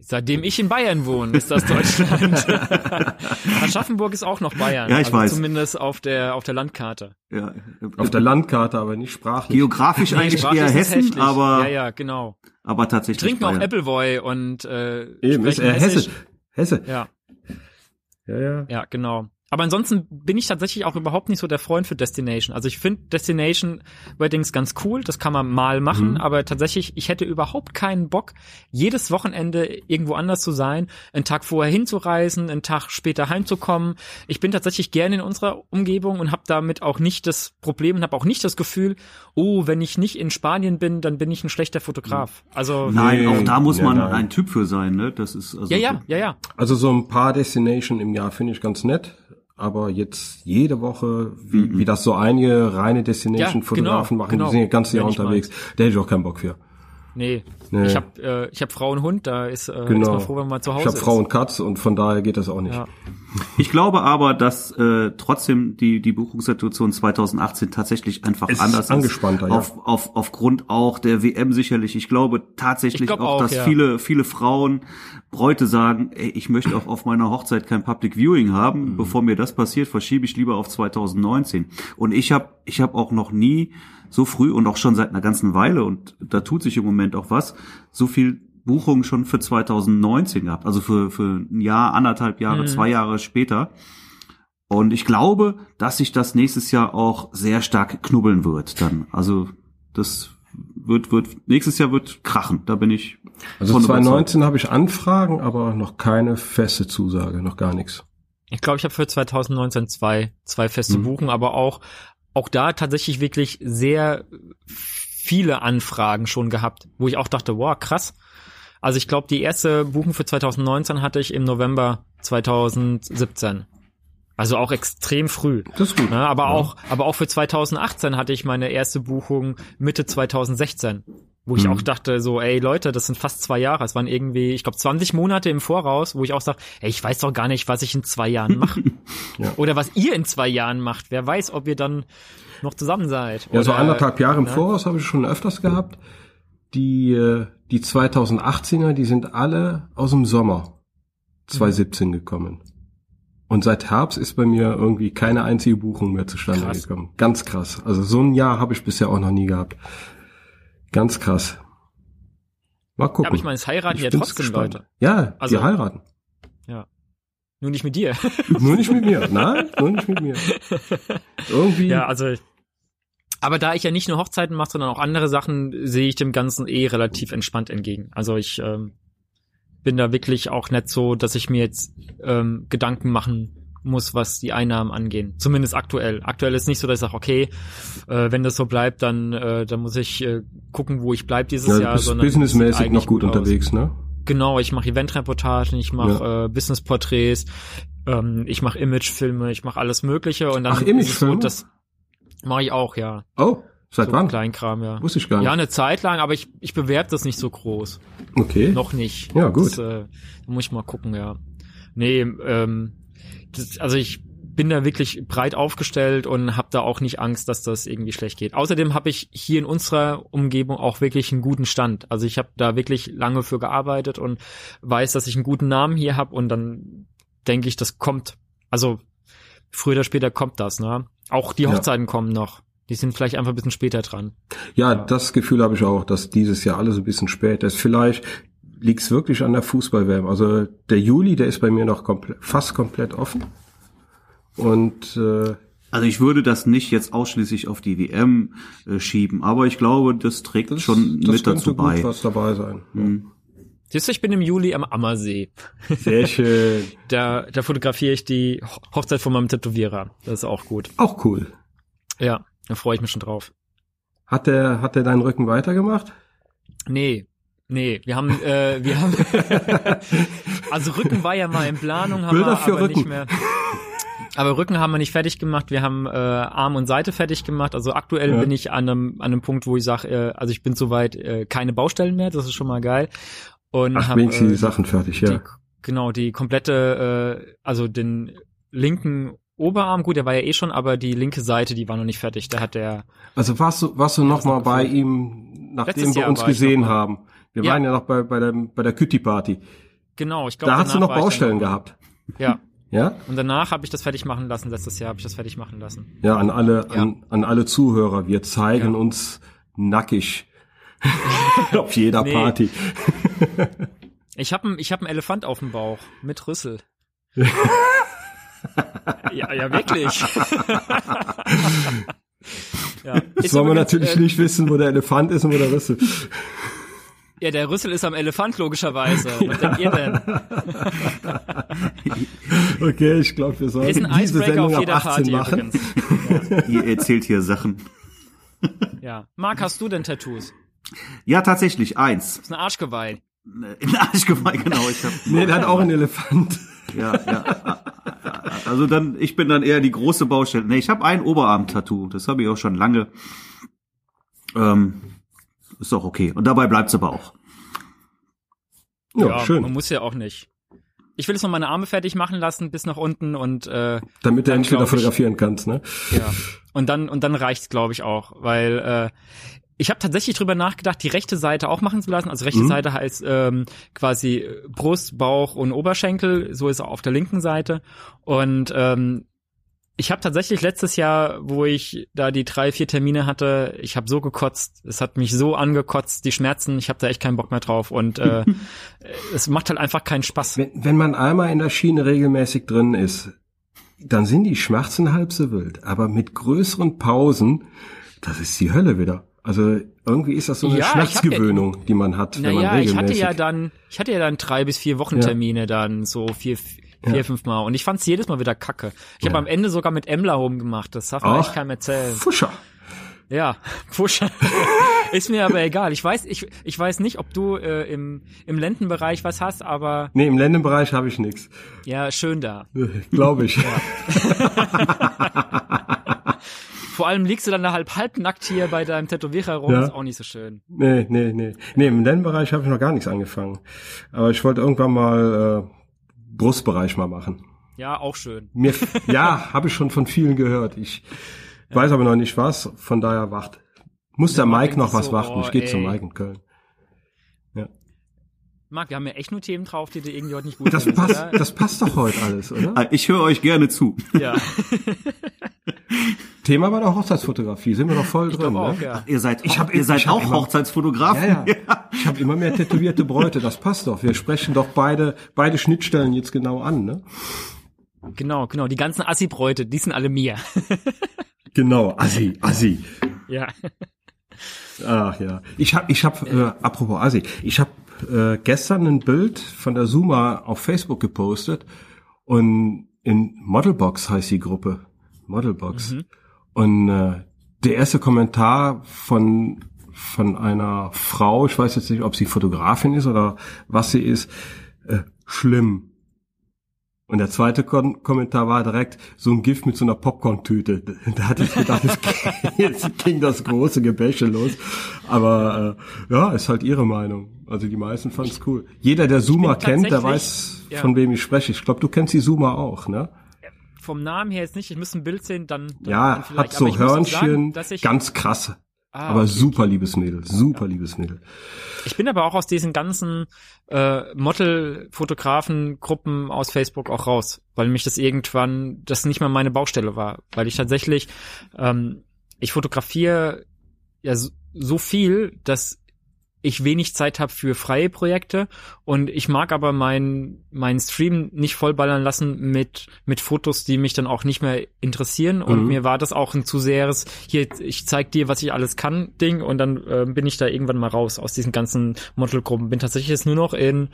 Seitdem ich in Bayern wohne, ist das Deutschland. *laughs* Aschaffenburg ist auch noch Bayern. Ja, ich also weiß. Zumindest auf der auf der Landkarte. Ja, auf der Landkarte, aber nicht sprachlich. Geografisch eigentlich sprachlich eher Hessen, hässlich. aber, ja, ja, genau. aber tatsächlich Trinken auch Bayern. Appleboy und äh, Eben, ist sprechen er Hesse. Hessisch. Hesse. Ja, Ja, ja. ja, genau. Aber ansonsten bin ich tatsächlich auch überhaupt nicht so der Freund für Destination. Also ich finde Destination Weddings ganz cool, das kann man mal machen, Mhm. aber tatsächlich, ich hätte überhaupt keinen Bock, jedes Wochenende irgendwo anders zu sein, einen Tag vorher hinzureisen, einen Tag später heimzukommen. Ich bin tatsächlich gerne in unserer Umgebung und habe damit auch nicht das Problem und habe auch nicht das Gefühl, oh, wenn ich nicht in Spanien bin, dann bin ich ein schlechter Fotograf. Also Nein, Nee, auch da muss ja, man nein. ein Typ für sein, ne? Das ist also ja, ja, ja, ja. Also so ein paar Destination im Jahr finde ich ganz nett. Aber jetzt jede Woche, wie, wie das so einige reine Destination-Fotografen genau, machen, genau. die sind ja ganz Jahr ich unterwegs. Da hätte ich auch keinen Bock für. Nee. Nee. Ich habe äh, ich hab Frau und Hund, da ist, äh, ist Genau. man froh, wenn man zu Hause Ich habe ist. Frau und Katz und von daher geht das auch nicht. Ja. Ich glaube aber, dass äh, trotzdem die die Buchungssituation 2018 tatsächlich einfach Es ist anders angespannter, ist. ja. Auf, auf, aufgrund auch der WM sicherlich. Ich glaube tatsächlich Ich glaub auch, auch, dass ja. viele viele Frauen Bräute sagen, ey, ich möchte auch auf meiner Hochzeit kein Public Viewing haben. Mhm. Bevor mir das passiert, verschiebe ich lieber auf 2019. Und ich habe ich habe auch noch nie so früh und auch schon seit einer ganzen Weile und da tut sich im Moment auch was, so viel Buchungen schon für 2019 gehabt, also für, für ein Jahr, anderthalb Jahre, Mhm. zwei Jahre später. Und ich glaube, dass sich das nächstes Jahr auch sehr stark knubbeln wird dann. Also das wird, wird, nächstes Jahr wird krachen, da bin ich Also von überzeugt. 2019 habe ich Anfragen, aber noch keine feste Zusage, noch gar nichts. Ich glaube, ich habe für 2019 zwei, zwei feste Mhm. Buchen, aber auch, auch da tatsächlich wirklich sehr viele Anfragen schon gehabt, wo ich auch dachte, wow, krass. Also ich glaube, die erste Buchung für 2019 hatte ich im November 2017. Also auch extrem früh. Das ist gut. Ne, aber Ja. auch, aber auch für 2018 hatte ich meine erste Buchung Mitte 2016, wo ich Mhm. auch dachte so, ey Leute, das sind fast zwei Jahre. Es waren irgendwie, ich glaube, 20 Monate im Voraus, wo ich auch sage, ey, ich weiß doch gar nicht, was ich in zwei Jahren mache. *laughs* Ja. Oder was ihr in zwei Jahren macht. Wer weiß, ob ihr dann noch zusammen seid. Ja, so Oder- anderthalb Jahre im ne? Voraus habe ich schon öfters gehabt. Die, äh, die 2018er, die sind alle aus dem Sommer 2017 gekommen. Und seit Herbst ist bei mir irgendwie keine einzige Buchung mehr zustande Krass. gekommen. Ganz krass. Also so ein Jahr habe ich bisher auch noch nie gehabt. Ganz krass. Mal gucken. Ja, aber ich meine, es heiraten ja bin trotzdem gespannt. Leute. Ja, Also- die heiraten. Nur nicht mit dir. Nur nicht mit mir. Nein, nur nicht mit mir. *laughs* Irgendwie. Ja, also. Aber da ich ja nicht nur Hochzeiten mache, sondern auch andere Sachen, sehe ich dem Ganzen eh relativ entspannt entgegen. Also ich ähm, bin da wirklich auch nicht so, dass ich mir jetzt ähm, Gedanken machen muss, was die Einnahmen angehen. Zumindest aktuell. Aktuell ist nicht so, dass ich sage, okay, äh, wenn das so bleibt, dann, äh, dann muss ich äh, gucken, wo ich bleib dieses ja, Jahr. bist sondern businessmäßig noch gut aus. unterwegs, ne? Genau, ich mache Eventreportagen, ich mache äh, Businessporträts, ähm, ich mache Imagefilme, ich mache alles Mögliche und dann Ach, ist es Imagefilme? so, das mache ich auch, ja. Oh, seit so wann? Kleinkram, ja. Wusste ich gar nicht. Ja, eine Zeit lang, aber ich, ich bewerbe das nicht so groß. okay. Noch nicht. Ja, gut. Das, äh, da muss ich mal gucken, ja. Nee, ähm, das, also ich bin da wirklich breit aufgestellt und habe da auch nicht Angst, dass das irgendwie schlecht geht. Außerdem habe ich hier in unserer Umgebung auch wirklich einen guten Stand. Also ich habe da wirklich lange für gearbeitet und weiß, dass ich einen guten Namen hier habe und dann denke ich, das kommt. Also früher oder später kommt das. Ne? Auch die Hochzeiten ja. kommen noch. Die sind vielleicht einfach ein bisschen später dran. Ja, das Gefühl habe ich auch, dass dieses Jahr alles ein bisschen später ist. Vielleicht liegt es wirklich an der Fußballwärme. Also der Juli, der ist bei mir noch komplett, fast komplett offen. Und äh, also ich würde das nicht jetzt ausschließlich auf die WM äh, schieben, aber ich glaube, das trägt das, schon das mit dazu bei. Gut was dabei sein. Hm. Siehst du, ich bin im Juli am Ammersee. Sehr *laughs* schön. da, da fotografiere ich die Hochzeit von meinem Tätowierer. Das ist auch gut. Auch cool. Ja, da freue ich mich schon drauf. Hat der, hat der deinen Rücken weitergemacht? Nee, Nee, wir haben, äh, wir haben, *laughs* also Rücken war ja mal in Planung, haben Bilder wir für aber Rücken. nicht mehr. Aber Rücken haben wir nicht fertig gemacht. Wir haben äh, Arm und Seite fertig gemacht. Also aktuell ja. bin ich an einem, an einem Punkt, wo ich sage, äh, also ich bin soweit äh, keine Baustellen mehr. Das ist schon mal geil. Und Ach, hab, äh, die Sachen fertig, ja. Die, genau, die komplette, äh, also den linken Oberarm, gut, der war ja eh schon, aber die linke Seite, die war noch nicht fertig. Da hat der. Also warst du, warst du noch mal bei ihm, nachdem wir uns gesehen haben? Wir ja. waren ja noch bei, bei der, bei der Kütti Party. Genau, ich glaube. Da hast du noch Baustellen gehabt. Ja. Ja? Und danach habe ich das fertig machen lassen. Letztes Jahr habe ich das fertig machen lassen. Ja, an alle, ja. An, an alle Zuhörer. Wir zeigen ja. uns nackig *laughs* auf jeder nee. Party. Ich habe ich hab einen Elefant auf dem Bauch mit Rüssel. *laughs* ja, ja, wirklich. *laughs* ja. Das wollen wir natürlich äh, nicht wissen, wo der Elefant ist und wo der Rüssel. Ja, der Rüssel ist am Elefant logischerweise. Was denkt ihr denn? *laughs* okay, ich glaube, wir sollten diese Sendung ab 18 machen. Ja. Ihr erzählt hier Sachen. Ja. Marc, hast du denn Tattoos? Ja, tatsächlich, eins. Das ist ein Arschgeweih. Ein *laughs* Arschgeweih, genau. Ich hab, nee, der hat auch einen Elefant. Ja, ja. Also dann, ich bin dann eher die große Baustelle. Nee, ich habe ein Oberarm-Tattoo. Das habe ich auch schon lange. Ähm, ist auch okay. Und dabei bleibt's aber auch. Ja, ja, schön. Man muss ja auch nicht. Ich will jetzt noch meine Arme fertig machen lassen bis nach unten und äh, damit du entweder fotografieren kannst, ne? Ja. Und dann und dann reicht's, glaube ich auch, weil äh, ich habe tatsächlich drüber nachgedacht, die rechte Seite auch machen zu lassen. Also rechte mhm. Seite heißt ähm, quasi Brust, Bauch und Oberschenkel. So ist auch auf der linken Seite. Und ähm, ich habe tatsächlich letztes Jahr, wo ich da die drei, vier Termine hatte, ich habe so gekotzt, es hat mich so angekotzt, die Schmerzen, ich habe da echt keinen Bock mehr drauf und äh, *laughs* es macht halt einfach keinen Spaß. Wenn, wenn man einmal in der Schiene regelmäßig drin ist, dann sind die Schmerzen halb so wild, aber mit größeren Pausen, das ist die Hölle wieder. Also irgendwie ist das so eine ja, Schmerzgewöhnung, ja, die man hat, wenn man regelmäßig. ich hatte ja dann, ich hatte ja dann drei bis vier Wochentermine ja. dann so vier, Vier, ja. fünf Mal. Und ich fand's jedes Mal wieder kacke. Ich ja. habe am Ende sogar mit Emler gemacht. Das darf man echt keinem erzählen. Fuscher. Ja, *laughs* Fuscher. *laughs* ist mir aber egal. Ich weiß, ich, ich weiß nicht, ob du äh, im, im Lendenbereich was hast, aber. Nee, im Lendenbereich habe ich nichts. Ja, schön da. Glaube ich. *laughs* Vor allem liegst du dann da halb halbnackt hier bei deinem Tätowierer rum, ja. ist auch nicht so schön. Nee, nee, nee. Nee, im Lendenbereich habe ich noch gar nichts angefangen. Aber ich wollte irgendwann mal äh, Brustbereich mal machen. Ja, auch schön. Mir, *laughs* ja, habe ich schon von vielen gehört. Ich ja. weiß aber noch nicht was, von daher wacht. Muss der Mike noch was so, warten. ich gehe zu Mike in Köln. Ja. Marc, wir haben ja echt nur Themen drauf, die dir irgendwie heute nicht gut das sind, passt, oder? Das passt doch heute alles, oder? Ich höre euch gerne zu. Ja. *laughs* Thema bei der Hochzeitsfotografie, sind wir doch voll ich drin. Auch, ne? ja. Ihr seid, ich hab, ihr seid auch immer, Hochzeitsfotografen. Ja, ja. Ich habe immer mehr tätowierte Bräute, das passt doch. Wir sprechen doch beide, beide Schnittstellen jetzt genau an, ne? Genau, genau. Die ganzen Assi-Bräute, die sind alle mir. *laughs* genau, Assi, Assi. Ja. Ach ja. Ich habe, ich habe, äh, apropos Assi, ich habe äh, gestern ein Bild von der Suma auf Facebook gepostet und in Modelbox heißt die Gruppe. Modelbox. Mhm. Und äh, der erste Kommentar von von einer Frau, ich weiß jetzt nicht, ob sie Fotografin ist oder was sie ist, äh, schlimm. Und der zweite Kom Kommentar war direkt so ein Gift mit so einer Popcorn-Tüte. *laughs* Da hatte ich gedacht, *laughs* jetzt ging das große Gebäsche los. Aber äh, ja, ist halt ihre Meinung. Also die meisten fanden es cool. Jeder, der Zuma kennt, der weiß, ja. von wem ich spreche. Ich glaube, du kennst die Zuma auch, ne? Vom Namen her jetzt nicht, ich müsste ein Bild sehen, dann, dann Ja, dann hat so Hörnchen, sagen, ganz krass. Ah, aber okay. super liebes Mädel, super liebes Mädel. Ich bin aber auch aus diesen ganzen äh, Model-Fotografen-Gruppen aus Facebook auch raus, weil mich das irgendwann, das nicht mal meine Baustelle war, weil ich tatsächlich, ähm, ich fotografiere ja so, so viel, dass ich wenig Zeit habe für freie Projekte und ich mag aber meinen meinen Stream nicht vollballern lassen mit mit Fotos, die mich dann auch nicht mehr interessieren und Mhm. mir war das auch ein zu sehres hier ich zeig dir, was ich alles kann Ding und dann äh, bin ich da irgendwann mal raus aus diesen ganzen Modelgruppen. Bin tatsächlich jetzt nur noch in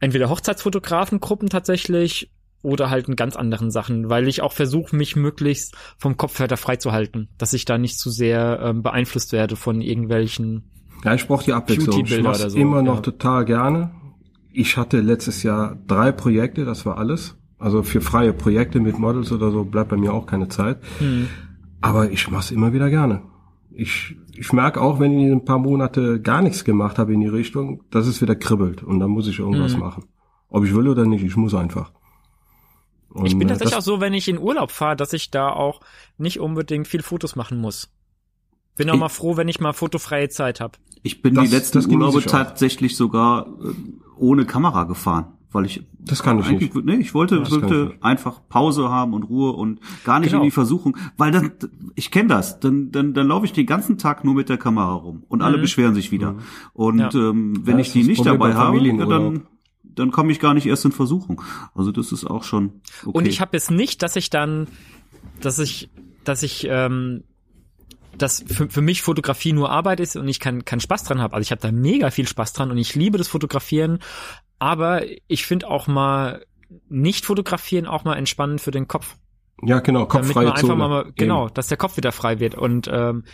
entweder Hochzeitsfotografengruppen tatsächlich oder halt in ganz anderen Sachen, weil ich auch versuche, mich möglichst vom Kopf her da frei zu halten, dass ich da nicht zu sehr ähm, beeinflusst werde von irgendwelchen Ja, ich brauche die Abwechslung. Ich oder so, immer noch ja. total gerne. Ich hatte letztes Jahr drei Projekte, das war alles. Also für freie Projekte mit Models oder so bleibt bei mir auch keine Zeit. Hm. Aber ich mache es immer wieder gerne. Ich, ich merke auch, wenn ich ein paar Monate gar nichts gemacht habe in die Richtung, dass es wieder kribbelt und dann muss ich irgendwas Mhm. machen. Ob ich will oder nicht, ich muss einfach. Und, Ich bin äh, tatsächlich auch so, wenn ich in Urlaub fahre, dass ich da auch nicht unbedingt viel Fotos machen muss. Bin auch Ich- mal froh, wenn ich mal fotofreie Zeit habe. Ich bin Das- die letzten Urlaube tatsächlich sogar äh, ohne Kamera gefahren, weil ich Das kann ich eigentlich, nicht. Nee, ich wollte, Das wollte einfach Pause haben und Ruhe und gar nicht Genau. in die Versuchung, weil dann ich kenne das, dann dann dann laufe ich den ganzen Tag nur mit der Kamera rum und alle Mhm. beschweren sich wieder. Und Ja. ähm, wenn Ja, ich die nicht Problem dabei habe, dann dann komme ich gar nicht erst in Versuchung. Also das ist auch schon okay. Und ich habe jetzt nicht, dass ich dann, dass ich, dass ich, ähm, dass für, für mich Fotografie nur Arbeit ist und ich keinen keinen Spaß dran habe. Also ich habe da mega viel Spaß dran und ich liebe das Fotografieren. Aber ich finde auch mal nicht fotografieren auch mal entspannend für den Kopf. Ja, genau, damit kopffreie man einfach Zone. mal, genau, Eben. dass der Kopf wieder frei wird. Und ähm,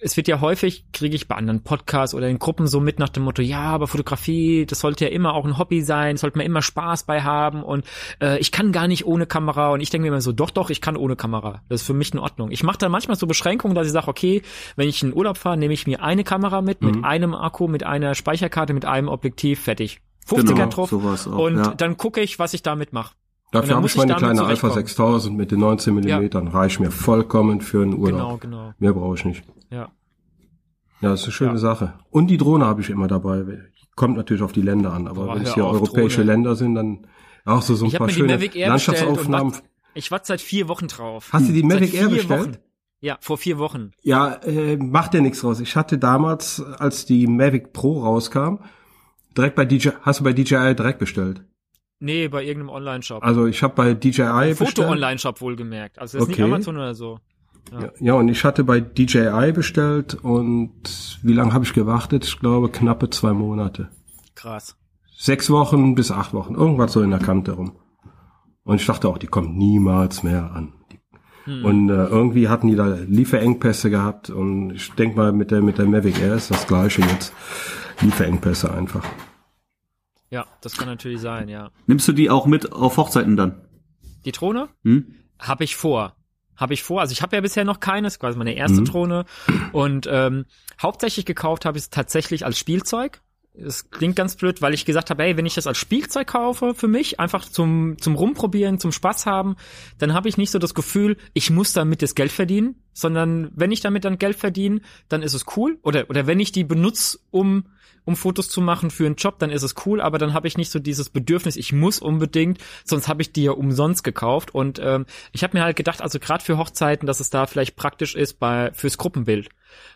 es wird ja häufig, kriege ich bei anderen Podcasts oder in Gruppen so mit nach dem Motto, ja, aber Fotografie, das sollte ja immer auch ein Hobby sein, sollte man immer Spaß bei haben und äh, ich kann gar nicht ohne Kamera. Und ich denke mir immer so, doch, doch, ich kann ohne Kamera. Das ist für mich in Ordnung. Ich mache dann manchmal so Beschränkungen, dass ich sage, okay, wenn ich in Urlaub fahre, nehme ich mir eine Kamera mit, Mhm. mit einem Akku, mit einer Speicherkarte, mit einem Objektiv, fertig. 50er Genau, drauf. sowas auch, und ja. dann gucke ich, was ich damit mache. Dafür habe ich meine kleine Alpha zurechtkommen. 6000 mit den 19 Millimetern. Reicht mir vollkommen für einen Urlaub. Genau, genau. Mehr brauche ich nicht. Ja. Ja, das ist eine schöne Ja. Sache. Und die Drohne habe ich immer dabei. Kommt natürlich auf die Länder an, aber wenn es hier auf, europäische Drohne. Länder sind, dann auch so, so ein Ich paar schöne Landschaftsaufnahmen. wart, ich warte seit vier Wochen drauf. Hast du die Mavic Air bestellt? Wochen. Ja, vor vier Wochen. Ja, äh, macht ja nichts raus. Ich hatte damals, als die Mavic Pro rauskam, direkt bei DJI, hast du bei DJI direkt bestellt? Nee, bei irgendeinem Online-Shop. Also ich habe bei DJI bestellt. Foto-Online-Shop wohlgemerkt. Also das ist Okay. nicht Amazon oder so. Ja, ja, und ich hatte bei DJI bestellt und wie lange habe ich gewartet? Ich glaube knappe zwei Monate. Krass. Sechs Wochen bis acht Wochen, irgendwas so in der Kante rum. Und ich dachte auch, die kommt niemals mehr an. Hm. Und äh, irgendwie hatten die da Lieferengpässe gehabt und ich denk mal mit der mit der Mavic Air ist das gleiche jetzt. Lieferengpässe einfach. Ja, das kann natürlich sein, ja. Nimmst du die auch mit auf Hochzeiten dann? Die Drohne Hm? habe ich vor. Habe ich vor. Also ich habe ja bisher noch keine, das ist quasi meine erste Mhm. Drohne. Und ähm, hauptsächlich gekauft habe ich es tatsächlich als Spielzeug. Es klingt ganz blöd, weil ich gesagt habe, hey, wenn ich das als Spielzeug kaufe für mich, einfach zum zum rumprobieren, zum Spaß haben, dann habe ich nicht so das Gefühl, ich muss damit das Geld verdienen, sondern wenn ich damit dann Geld verdiene, dann ist es cool. Oder oder wenn ich die benutze, um um Fotos zu machen für einen Job, dann ist es cool, aber dann habe ich nicht so dieses Bedürfnis, ich muss unbedingt, sonst habe ich die ja umsonst gekauft. Und ähm, ich habe mir halt gedacht, also gerade für Hochzeiten, dass es da vielleicht praktisch ist bei fürs Gruppenbild.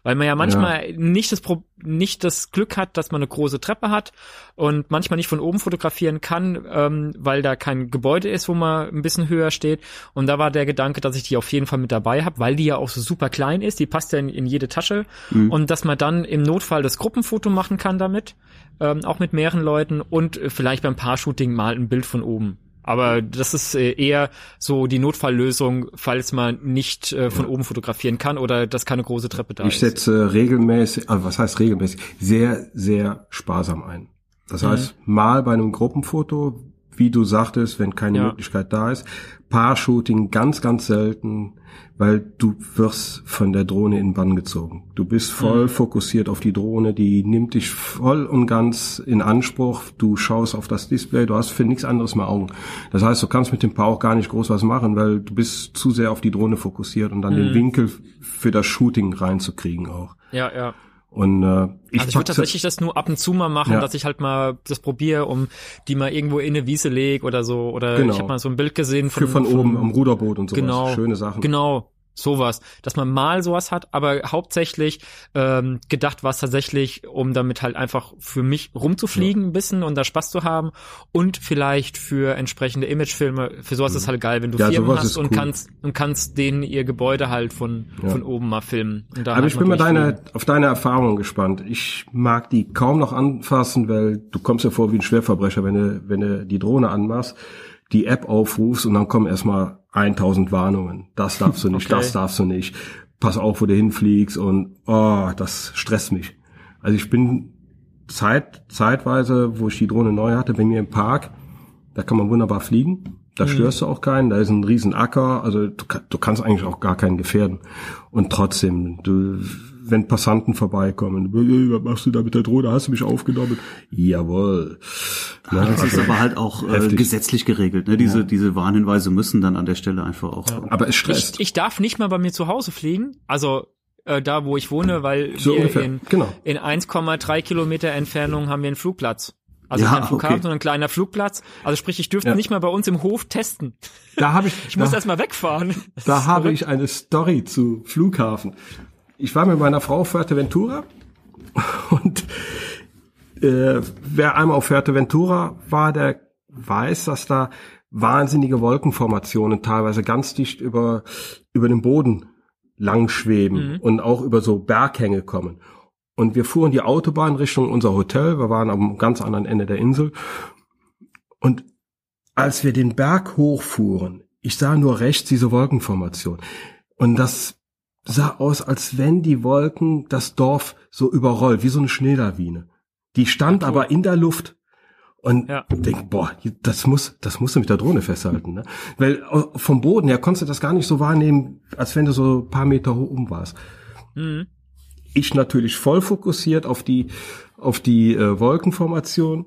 Weil man ja manchmal nicht das Pro nicht das Glück hat, dass man eine große Treppe hat und manchmal nicht von oben fotografieren kann, ähm, weil da kein Gebäude ist, wo man ein bisschen höher steht. Und da war der Gedanke, dass ich die auf jeden Fall mit dabei habe, weil die ja auch so super klein ist. Die passt ja in, in jede Tasche. Und dass man dann im Notfall das Gruppenfoto machen kann damit, ähm, auch mit mehreren Leuten und vielleicht beim Paar-Shooting mal ein Bild von oben. Aber das ist äh, eher so die Notfalllösung, falls man nicht äh, von oben fotografieren kann oder dass keine große Treppe da Ich ist. setze regelmäßig, also was heißt regelmäßig, sehr, sehr sparsam ein. Das Mhm. heißt, mal bei einem Gruppenfoto, wie du sagtest, wenn keine Ja. Möglichkeit da ist. Paar-Shooting ganz, ganz selten, weil du wirst von der Drohne in den Bann gezogen. Du bist voll mhm. fokussiert auf die Drohne, die nimmt dich voll und ganz in Anspruch. Du schaust auf das Display, du hast für nichts anderes mehr Augen. Das heißt, du kannst mit dem Paar auch gar nicht groß was machen, weil du bist zu sehr auf die Drohne fokussiert und dann mhm. den Winkel für das Shooting reinzukriegen auch. Ja, ja. Und äh, ich, also ich würde tatsächlich das nur ab und zu mal machen, ja. dass ich halt mal das probiere, um die mal irgendwo in eine Wiese leg oder so. Oder genau. ich habe mal so ein Bild gesehen von, Für von, von oben am Ruderboot und so. Genau, schöne Sachen. Genau, sowas, dass man mal sowas hat, aber hauptsächlich ähm, gedacht war es tatsächlich, um damit halt einfach für mich rumzufliegen ja. ein bisschen und da Spaß zu haben und vielleicht für entsprechende Imagefilme. Für sowas mhm. ist halt geil, wenn du ja, Firmen hast und cool. kannst und kannst denen ihr Gebäude halt von ja. von oben mal filmen. aber halt ich bin mal deine auf deine Erfahrung gespannt. Ich mag die kaum noch anfassen, weil du kommst ja vor wie ein Schwerverbrecher, wenn du wenn du die Drohne anmachst die App aufrufst und dann kommen erstmal 1000 Warnungen. Das darfst du *laughs* nicht, okay. das darfst du nicht. Pass auf, wo du hinfliegst und oh, das stresst mich. Also ich bin Zeit, zeitweise, wo ich die Drohne neu hatte, bei mir im Park, da kann man wunderbar fliegen. Da mhm. störst du auch keinen, da ist ein riesen Acker, also du, du kannst eigentlich auch gar keinen gefährden. Und trotzdem, du wenn Passanten vorbeikommen. Was machst du da mit der Drohne? Hast du mich aufgenommen? Jawohl. Ja, das also ist aber halt auch äh, gesetzlich geregelt. Ne? Diese, ja. diese Warnhinweise müssen dann an der Stelle einfach auch. Ja. Aber es stresst. Ich, ich darf nicht mal bei mir zu Hause fliegen. Also äh, da, wo ich wohne, weil so wir in, genau. in 1,3 Kilometer Entfernung haben wir einen Flugplatz. Also ja, kein Flughafen, okay. sondern ein kleiner Flugplatz. Also sprich, ich dürfte ja. nicht mal bei uns im Hof testen. Da habe ich. *laughs* Ich muss erst mal wegfahren. Das da *laughs* habe ich eine Story zu Flughafen ich war mit meiner Frau auf Fuerteventura *laughs* und äh, wer einmal auf Fuerteventura war, der weiß, dass da wahnsinnige Wolkenformationen teilweise ganz dicht über, über den Boden lang schweben mhm. und auch über so Berghänge kommen. Und wir fuhren die Autobahn Richtung unser Hotel. Wir waren am ganz anderen Ende der Insel. Und als wir den Berg hochfuhren, ich sah nur rechts diese Wolkenformation. Und das sah aus, als wenn die Wolken das Dorf so überrollt, wie so eine Schneelawine. Die stand ja, aber in der Luft. Und ja. denk, boah, das muss, das musst du mit der Drohne festhalten, ne? Weil äh, vom Boden her konntest du das gar nicht so wahrnehmen, als wenn du so ein paar Meter hoch um warst. Mhm. Ich natürlich voll fokussiert auf die, auf die äh, Wolkenformation,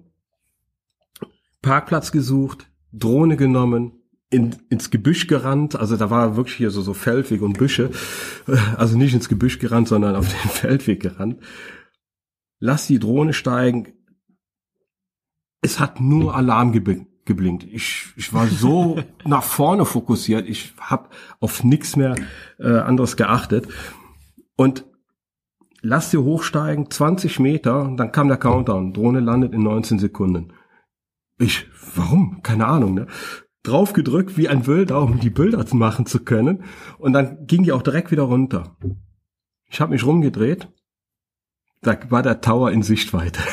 Parkplatz gesucht, Drohne genommen, in, ins Gebüsch gerannt, also da war wirklich hier so, so Feldweg und Büsche, also nicht ins Gebüsch gerannt, sondern auf den *laughs* Feldweg gerannt. Lass die Drohne steigen. Es hat nur Alarm geblinkt. Ich, ich war so *laughs* nach vorne fokussiert, ich habe auf nichts mehr äh, anderes geachtet. Und lass sie hochsteigen, 20 Meter, dann kam der Countdown. Drohne landet in 19 Sekunden. Ich, warum? Keine Ahnung, ne? Drauf gedrückt wie ein Wilder, um die Bilder machen zu können. Und dann ging die auch direkt wieder runter. Ich habe mich rumgedreht. Da war der Tower in Sichtweite. *laughs*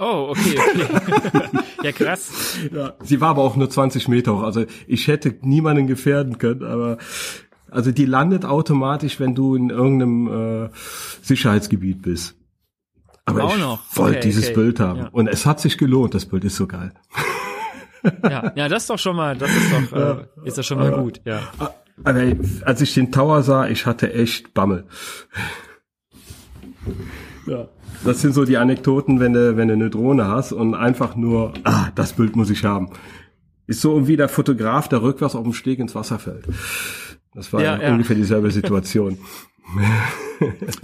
Oh, okay, okay. *laughs* ja, krass. Ja, sie war aber auch nur 20 Meter hoch. Also ich hätte niemanden gefährden können, aber also die landet automatisch, wenn du in irgendeinem äh, Sicherheitsgebiet bist. Aber auch ich wollte okay, dieses okay. Bild haben. Ja. Und es hat sich gelohnt, das Bild ist so geil. *laughs* Ja, ja, das ist doch schon mal, das ist doch, äh, ist das schon mal gut, ja. Aber als ich den Tower sah, ich hatte echt Bammel. Ja. Das sind so die Anekdoten, wenn du, wenn du eine Drohne hast und einfach nur, ah, das Bild muss ich haben. Ist so wie der Fotograf, der rückwärts auf dem Steg ins Wasser fällt. Das war ja, ja. ungefähr dieselbe Situation.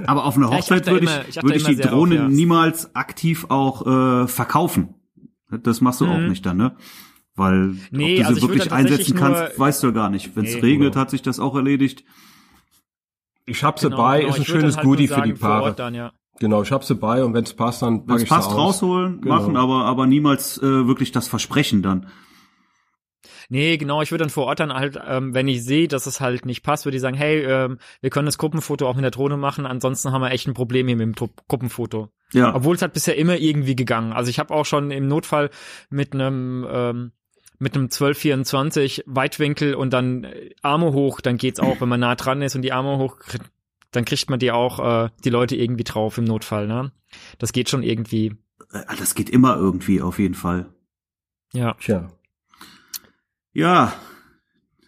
Aber auf einer Hochzeit ja, würde ich, ich, würde ich die Drohne auf, niemals aktiv auch äh, verkaufen. Das machst du mhm. auch nicht dann, ne? Weil nee, ob du also sie wirklich einsetzen kannst, weißt du gar nicht. Wenn es nee, regnet, genau. hat sich das auch erledigt. Ich hab sie genau, bei, genau. ist ein schönes halt Goodie für die Paare. Dann, ja. Genau, ich hab sie bei und wenn es passt, dann pack ich passt, aus. rausholen, genau. machen, aber aber niemals äh, wirklich das Versprechen dann. Nee, genau, ich würde dann vor Ort dann halt, ähm, wenn ich sehe, dass es halt nicht passt, würde ich sagen, hey, ähm, wir können das Gruppenfoto auch mit der Drohne machen, ansonsten haben wir echt ein Problem hier mit dem Gruppenfoto. Ja. Obwohl es hat bisher immer irgendwie gegangen. Also ich habe auch schon im Notfall mit einem ähm, mit einem 1224 Weitwinkel und dann äh, Arme hoch, dann geht's auch, wenn man nah dran ist und die Arme hoch, dann kriegt man die auch äh, die Leute irgendwie drauf im Notfall, ne? Das geht schon irgendwie. Äh, das geht immer irgendwie auf jeden Fall. Ja. Tja. Ja.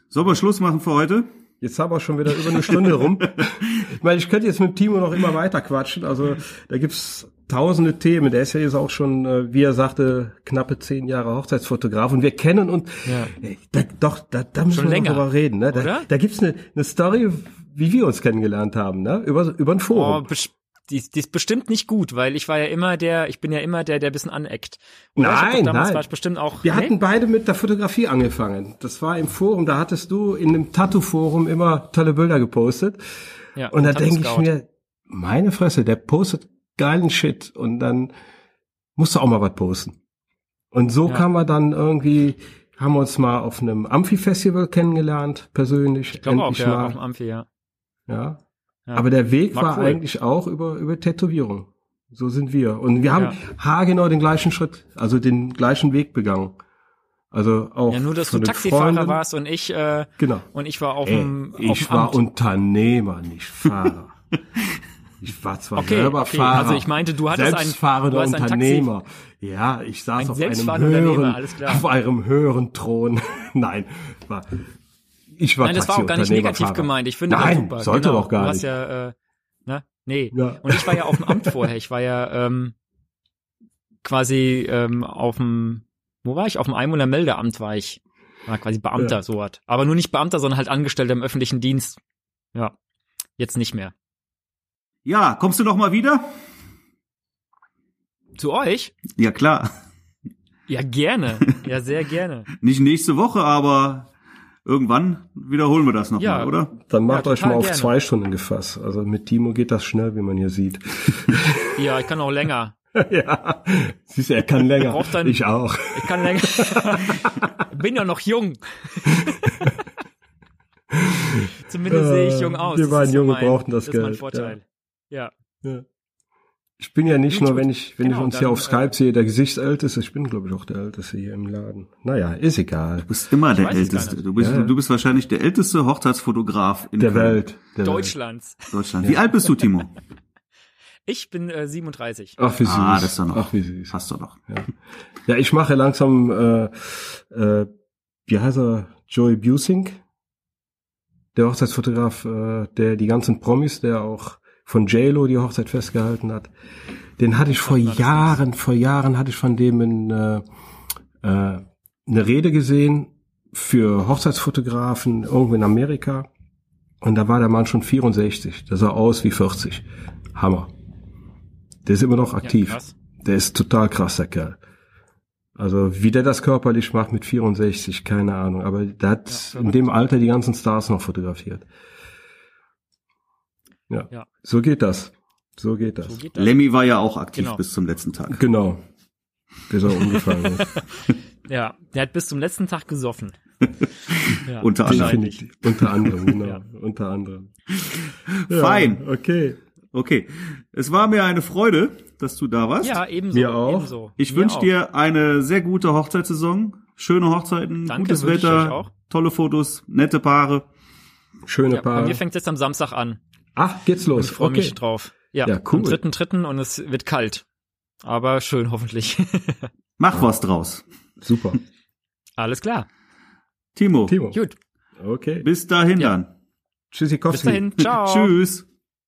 Sollen wir Schluss machen für heute? Jetzt haben wir schon wieder über eine Stunde rum. *laughs* ich meine, ich könnte jetzt mit Timo noch immer weiter quatschen. Also da gibt's tausende Themen. Der ist ja jetzt auch schon, äh, wie er sagte, knappe zehn Jahre Hochzeitsfotograf. Und wir kennen und Ja. da, doch, da, da müssen Schon wir länger, noch drüber reden. Ne? Da, da gibt's eine, eine Story, wie wir uns kennengelernt haben, ne? Über, über ein Oh, Forum. bes- die, die ist bestimmt nicht gut, weil ich war ja immer der, ich bin ja immer der, der ein bisschen aneckt. Oder? Nein, damals nein. war ich bestimmt auch. Wir nee? hatten beide mit der Fotografie angefangen. Das war im Forum, da hattest du in dem Tattoo-Forum immer tolle Bilder gepostet. ja, Und da Tattoo denke ich mir, meine Fresse, der postet geilen Shit und dann musst du auch mal was posten. Und so Ja. kam man dann irgendwie, haben wir uns mal auf einem Amphi-Festival kennengelernt, persönlich. Ich glaube auch, ja, mal. auf dem Amphi, ja. ja. Ja. Aber der Weg War war cool. eigentlich auch über, über Tätowierung. So sind wir. Und wir haben Ja. haargenau den gleichen Schritt, also den gleichen Weg begangen. Also auch Ja, nur dass du Taxifahrer Freunden. warst und ich, äh, Genau. und ich war auf dem, ich war Amt. Unternehmer, nicht Fahrer. *laughs* ich war zwar Okay, selber okay. Fahrer. Also ich meinte, du hattest selbstfahrender du hast ein Unternehmer. ja, ich saß Ein auf einem höheren, Unternehmer, alles klar. auf einem höheren Thron. *laughs* Nein, war, ich war Nein, das war auch gar nicht negativ gemeint. Ich finde Nein, das super. sollte genau. doch gar du hast nicht. ja, äh, ne? Nee. Ja. Und ich war ja auf dem Amt vorher. Ich war ja ähm, quasi ähm, auf dem, wo war ich? Auf dem Einwohner Meldeamt war ich. War quasi Beamter, Ja. so was. Aber nur nicht Beamter, sondern halt Angestellter im öffentlichen Dienst. Ja. Jetzt nicht mehr. Ja, kommst du noch mal wieder? Zu euch? Ja, klar. Ja, gerne. Ja, sehr gerne. *laughs* Nicht nächste Woche, aber irgendwann wiederholen wir das noch Ja. mal, oder? Dann macht Ja, euch mal auf gerne. zwei Stunden gefasst. Also mit Timo geht das schnell, wie man hier sieht. *laughs* Ja, ich kann auch länger. *laughs* ja, siehst du, er kann länger. Dann- ich auch. Ich kann länger. *laughs* Bin ja noch jung. Zumindest sehe ich jung aus. Wir waren Junge, mein, brauchten das Das ist mein Geld, Vorteil. Ja. Ja. Ich bin ja nicht nur, wenn ich, wenn Genau, ich uns dann, hier auf äh, Skype sehe, der Gesichtsälteste. Ich bin, glaube ich, auch der Älteste hier im Laden. Naja, ist egal. Du bist immer der es gar Älteste. Du bist, Ja. du bist wahrscheinlich der älteste Hochzeitsfotograf in Der Köln, Welt. Der Deutschlands. Deutschland. Wie alt bist du, Timo? *laughs* Ich bin äh, 37. Welt. Ach, wie süß. Ah, das ist doch noch. Ach, wie süß. Hast du noch. Ja, ich mache langsam, äh, äh, wie heißt er? Joey Busing. Der Hochzeitsfotograf, äh, der die ganzen Promis, der auch von JLo die Hochzeit festgehalten hat. Den hatte ich vor Jahren, vor Jahren hatte ich von dem in, äh, äh, eine Rede gesehen für Hochzeitsfotografen irgendwo in Amerika. Und da war der Mann schon 64. Der sah aus wie 40. Hammer. Der ist immer noch aktiv. krass. der ist total krass, der Kerl. Also wie der das körperlich macht mit 64, keine Ahnung. Aber der hat Ja, in dem Alter die ganzen Stars noch fotografiert. Ja, Ja. so geht das. So geht das. So geht das. Lemmy war ja auch aktiv Genau. bis zum letzten Tag. Genau. Bis er umgefallen ist. *laughs* Ja, der hat bis zum letzten Tag gesoffen. *laughs* Ja, Unter anderem. Unter anderem, *laughs* genau. Ja. Unter anderem. Fein. Okay. Okay. Es war mir eine Freude, dass du da warst. Ja, ebenso. Mir auch. Ebenso. Ich wünsche dir eine sehr gute Hochzeitssaison. Schöne Hochzeiten, Danke, gutes Wetter, auch. tolle Fotos, nette Paare. Schöne Ja, bei Paare. mir fängt es jetzt am Samstag an. Ach, geht's los. ich freue okay. mich drauf. Ja, Ja, cool. am dritten, dritten und es wird kalt. Aber schön, hoffentlich. *laughs* Mach was draus. Super. Alles klar. Timo, Timo. Gut. Okay. bis dahin Ja. dann. Tschüssikowski. Bis dahin. *laughs* Ciao. Tschüss.